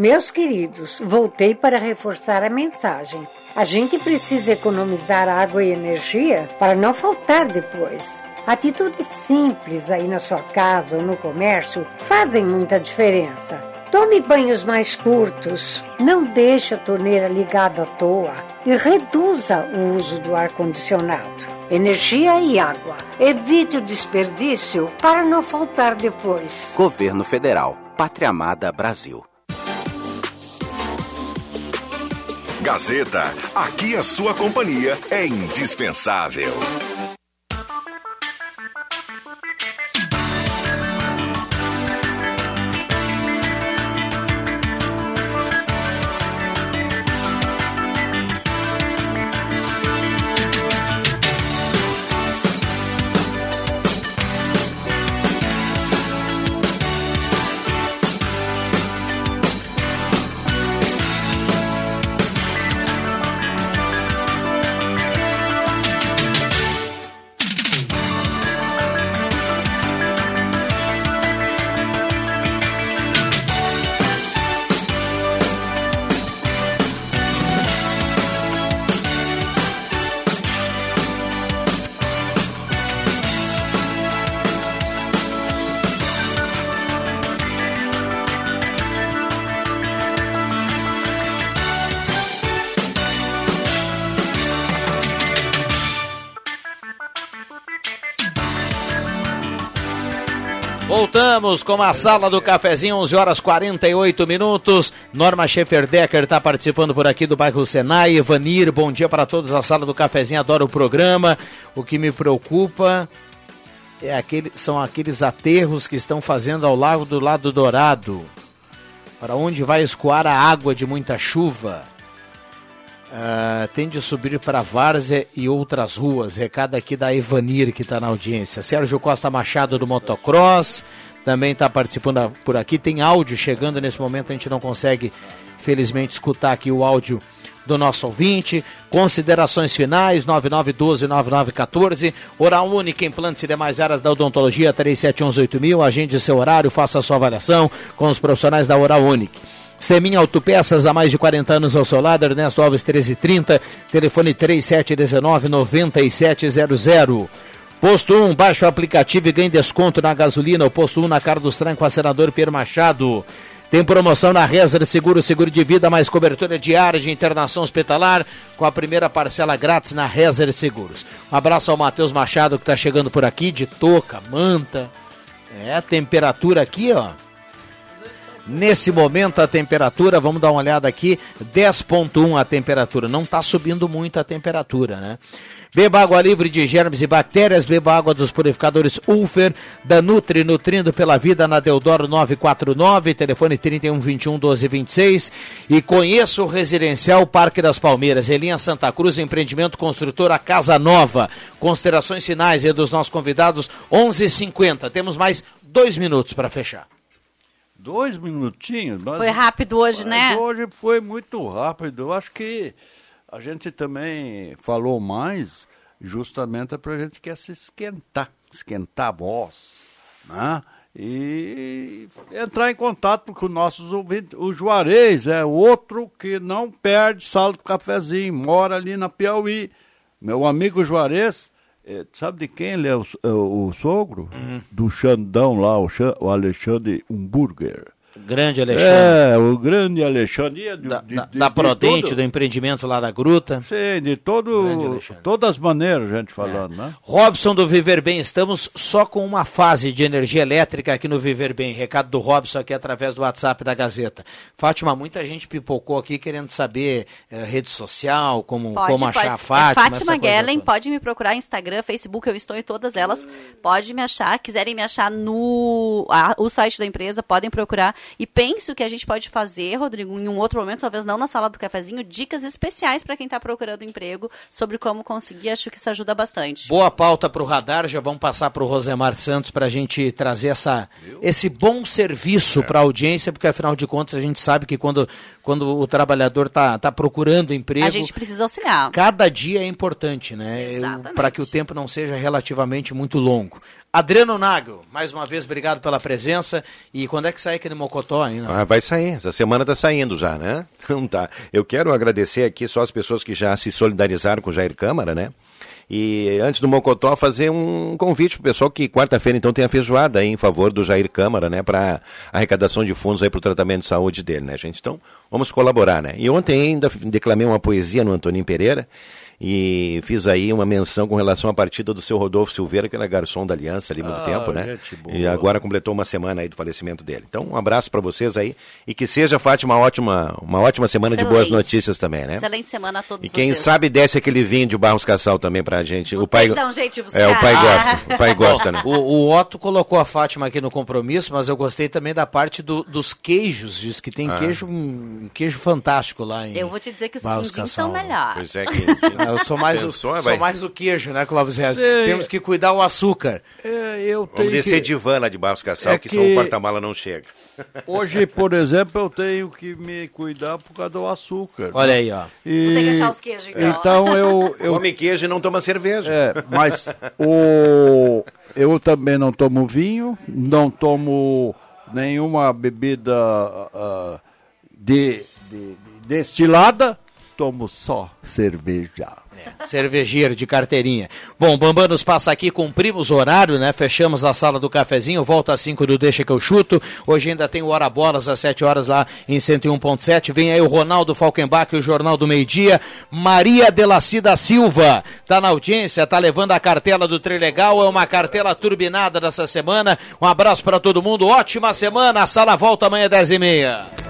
Meus queridos, voltei para reforçar a mensagem. A gente precisa economizar água e energia para não faltar depois. Atitudes simples aí na sua casa ou no comércio fazem muita diferença. Tome banhos mais curtos, não deixe a torneira ligada à toa e reduza o uso do ar-condicionado. Energia e água. Evite o desperdício para não faltar depois. Governo Federal. Pátria Amada Brasil. Gazeta, aqui a sua companhia é indispensável. Voltamos com a sala do cafezinho, 11 horas 48 minutos. Norma Schefferdecker está participando por aqui do bairro Senai. Evanir, bom dia para todos. A sala do cafezinho adora o programa. O que me preocupa é aquele, são aqueles aterros que estão fazendo ao lago do lado dourado. Para onde vai escoar a água de muita chuva? Uh, tem de subir para Várzea e outras ruas. Recado aqui da Evanir, que está na audiência. Sérgio Costa Machado do Motocross também está participando por aqui. Tem áudio chegando nesse momento, a gente não consegue, felizmente, escutar aqui o áudio do nosso ouvinte. Considerações finais: 9912-9914. Oral Única, implantes e demais áreas da odontologia 37118000. Agende seu horário, faça sua avaliação com os profissionais da Oral Única. Semin Autopeças, há mais de 40 anos ao seu lado, Ernesto Alves 1330, telefone 3719-9700. Posto 1, baixe o aplicativo e ganhe desconto na gasolina. O posto 1 na cara dos trancos, senador Pierre Machado. Tem promoção na Rezer Seguro, seguro de vida, mais cobertura diária de internação hospitalar, com a primeira parcela grátis na Rezer Seguros. Um abraço ao Matheus Machado que está chegando por aqui, de touca, manta. É, a temperatura aqui, ó. Nesse momento a temperatura, vamos dar uma olhada aqui, 10.1 a temperatura. Não está subindo muito a temperatura, né? Beba água livre de germes e bactérias, beba água dos purificadores Ulfer, da Nutri, nutrindo pela vida na Deodoro 949, telefone 3121 1226 e conheça o residencial Parque das Palmeiras, em linha Santa Cruz, empreendimento construtora Casa Nova. Considerações finais e dos nossos convidados, 11:50. Temos mais dois minutos para fechar. Dois minutinhos. Mas, foi rápido hoje, né? Hoje foi muito rápido. Eu acho que a gente também falou mais justamente para a gente quer se esquentar, esquentar a voz, né? E entrar em contato com nossos ouvintes. O Juarez é outro que não perde sala do cafezinho, mora ali na Piauí. Meu amigo Juarez, é, sabe de quem ele é o, é o, sogro? Uhum. Do Xandão lá, o Alexandre Humburger. Grande Alexandre. É, o grande Alexandre. De, Da, de- da- de- da de Prodente, todo- do empreendimento lá da Gruta. Sim, de todo, todas as maneiras, a gente falando, né? Robson do Viver Bem, estamos só com uma fase de energia elétrica aqui no Viver Bem. Recado do Robson aqui através do WhatsApp da Gazeta. Fátima, muita gente pipocou aqui querendo saber eh, rede social, como, como achar a Fátima. É Fátima Gellen, pode me procurar Instagram, Facebook, eu estou em todas elas. Pode me achar, quiserem me achar no a- o site da empresa, podem procurar. E penso que a gente pode fazer, Rodrigo, em um outro momento, talvez não na sala do cafezinho, dicas especiais para quem está procurando emprego sobre como conseguir. Acho que isso ajuda bastante. Boa pauta para o radar, já vamos passar para o Rosemar Santos para a gente trazer essa, esse bom É. serviço para a audiência, porque afinal de contas a gente sabe que quando, quando o trabalhador está tá procurando emprego, A gente precisa auxiliar. cada dia é importante, né? Para que o tempo não seja relativamente muito longo. Adriano Nagel, mais uma vez, obrigado pela presença. E quando é que sai aquele Mocotó ainda? Ah, vai sair, essa semana está saindo já, né? Então tá. Eu quero agradecer aqui só as pessoas que já se solidarizaram com o Jair Câmara, né? E antes do Mocotó, fazer um convite pro pessoal que quarta-feira então tem a feijoada aí em favor do Jair Câmara, né? Para arrecadação de fundos aí para o tratamento de saúde dele, né, gente? Então, vamos colaborar, né? E ontem ainda declamei uma poesia no Antoninho Pereira e fiz aí uma menção com relação à partida do seu Rodolfo Silveira, que era garçom da Aliança ali há muito Ah, tempo, né? E agora completou uma semana aí do falecimento dele. Então, um abraço para vocês aí e que seja, Fátima, uma ótima, uma ótima semana de boas Excelente. notícias também, né? Excelente semana a todos E quem vocês. sabe desce aquele vinho de Barros Cassal também pra gente. O pai, um jeito buscar. é, o pai gosta. O pai gosta, né? O, o Otto colocou a Fátima aqui no compromisso, mas eu gostei também da parte do- dos queijos. Diz que tem Ah. queijo, um queijo fantástico lá em. Eu vou te dizer que os Barros quindins são melhores. Pois é que. Eu sou mais, o, Pensou, sou mais o queijo, né, Clóvis Reis? É. Temos que cuidar o açúcar. É, eu Vamos tenho descer que- de van lá de Barros Cassal, É que, só que- o porta-mala não chega. Hoje, por exemplo, eu tenho que me cuidar por causa do açúcar. Olha aí, ó. E... Ter que achar os queijos, então. Então eu, eu Come queijo e não toma cerveja. É, mas o, eu também não tomo vinho, não tomo nenhuma bebida de, de- de- destilada, tomo só cerveja. Cervejeiro de carteirinha. Bom, Bambam nos passa aqui, cumprimos o horário, né? Fechamos a sala do cafezinho, volta às 5 do Deixa que eu chuto. Hoje ainda tem o Hora Bolas às 7 horas lá em 101.7. Vem aí o Ronaldo Falkenbach, o Jornal do Meio Dia. Maria Delacida Silva tá na audiência, tá levando a cartela do Trilegal. É uma cartela turbinada dessa semana. Um abraço para todo mundo, ótima semana. A sala volta amanhã às 10h30. De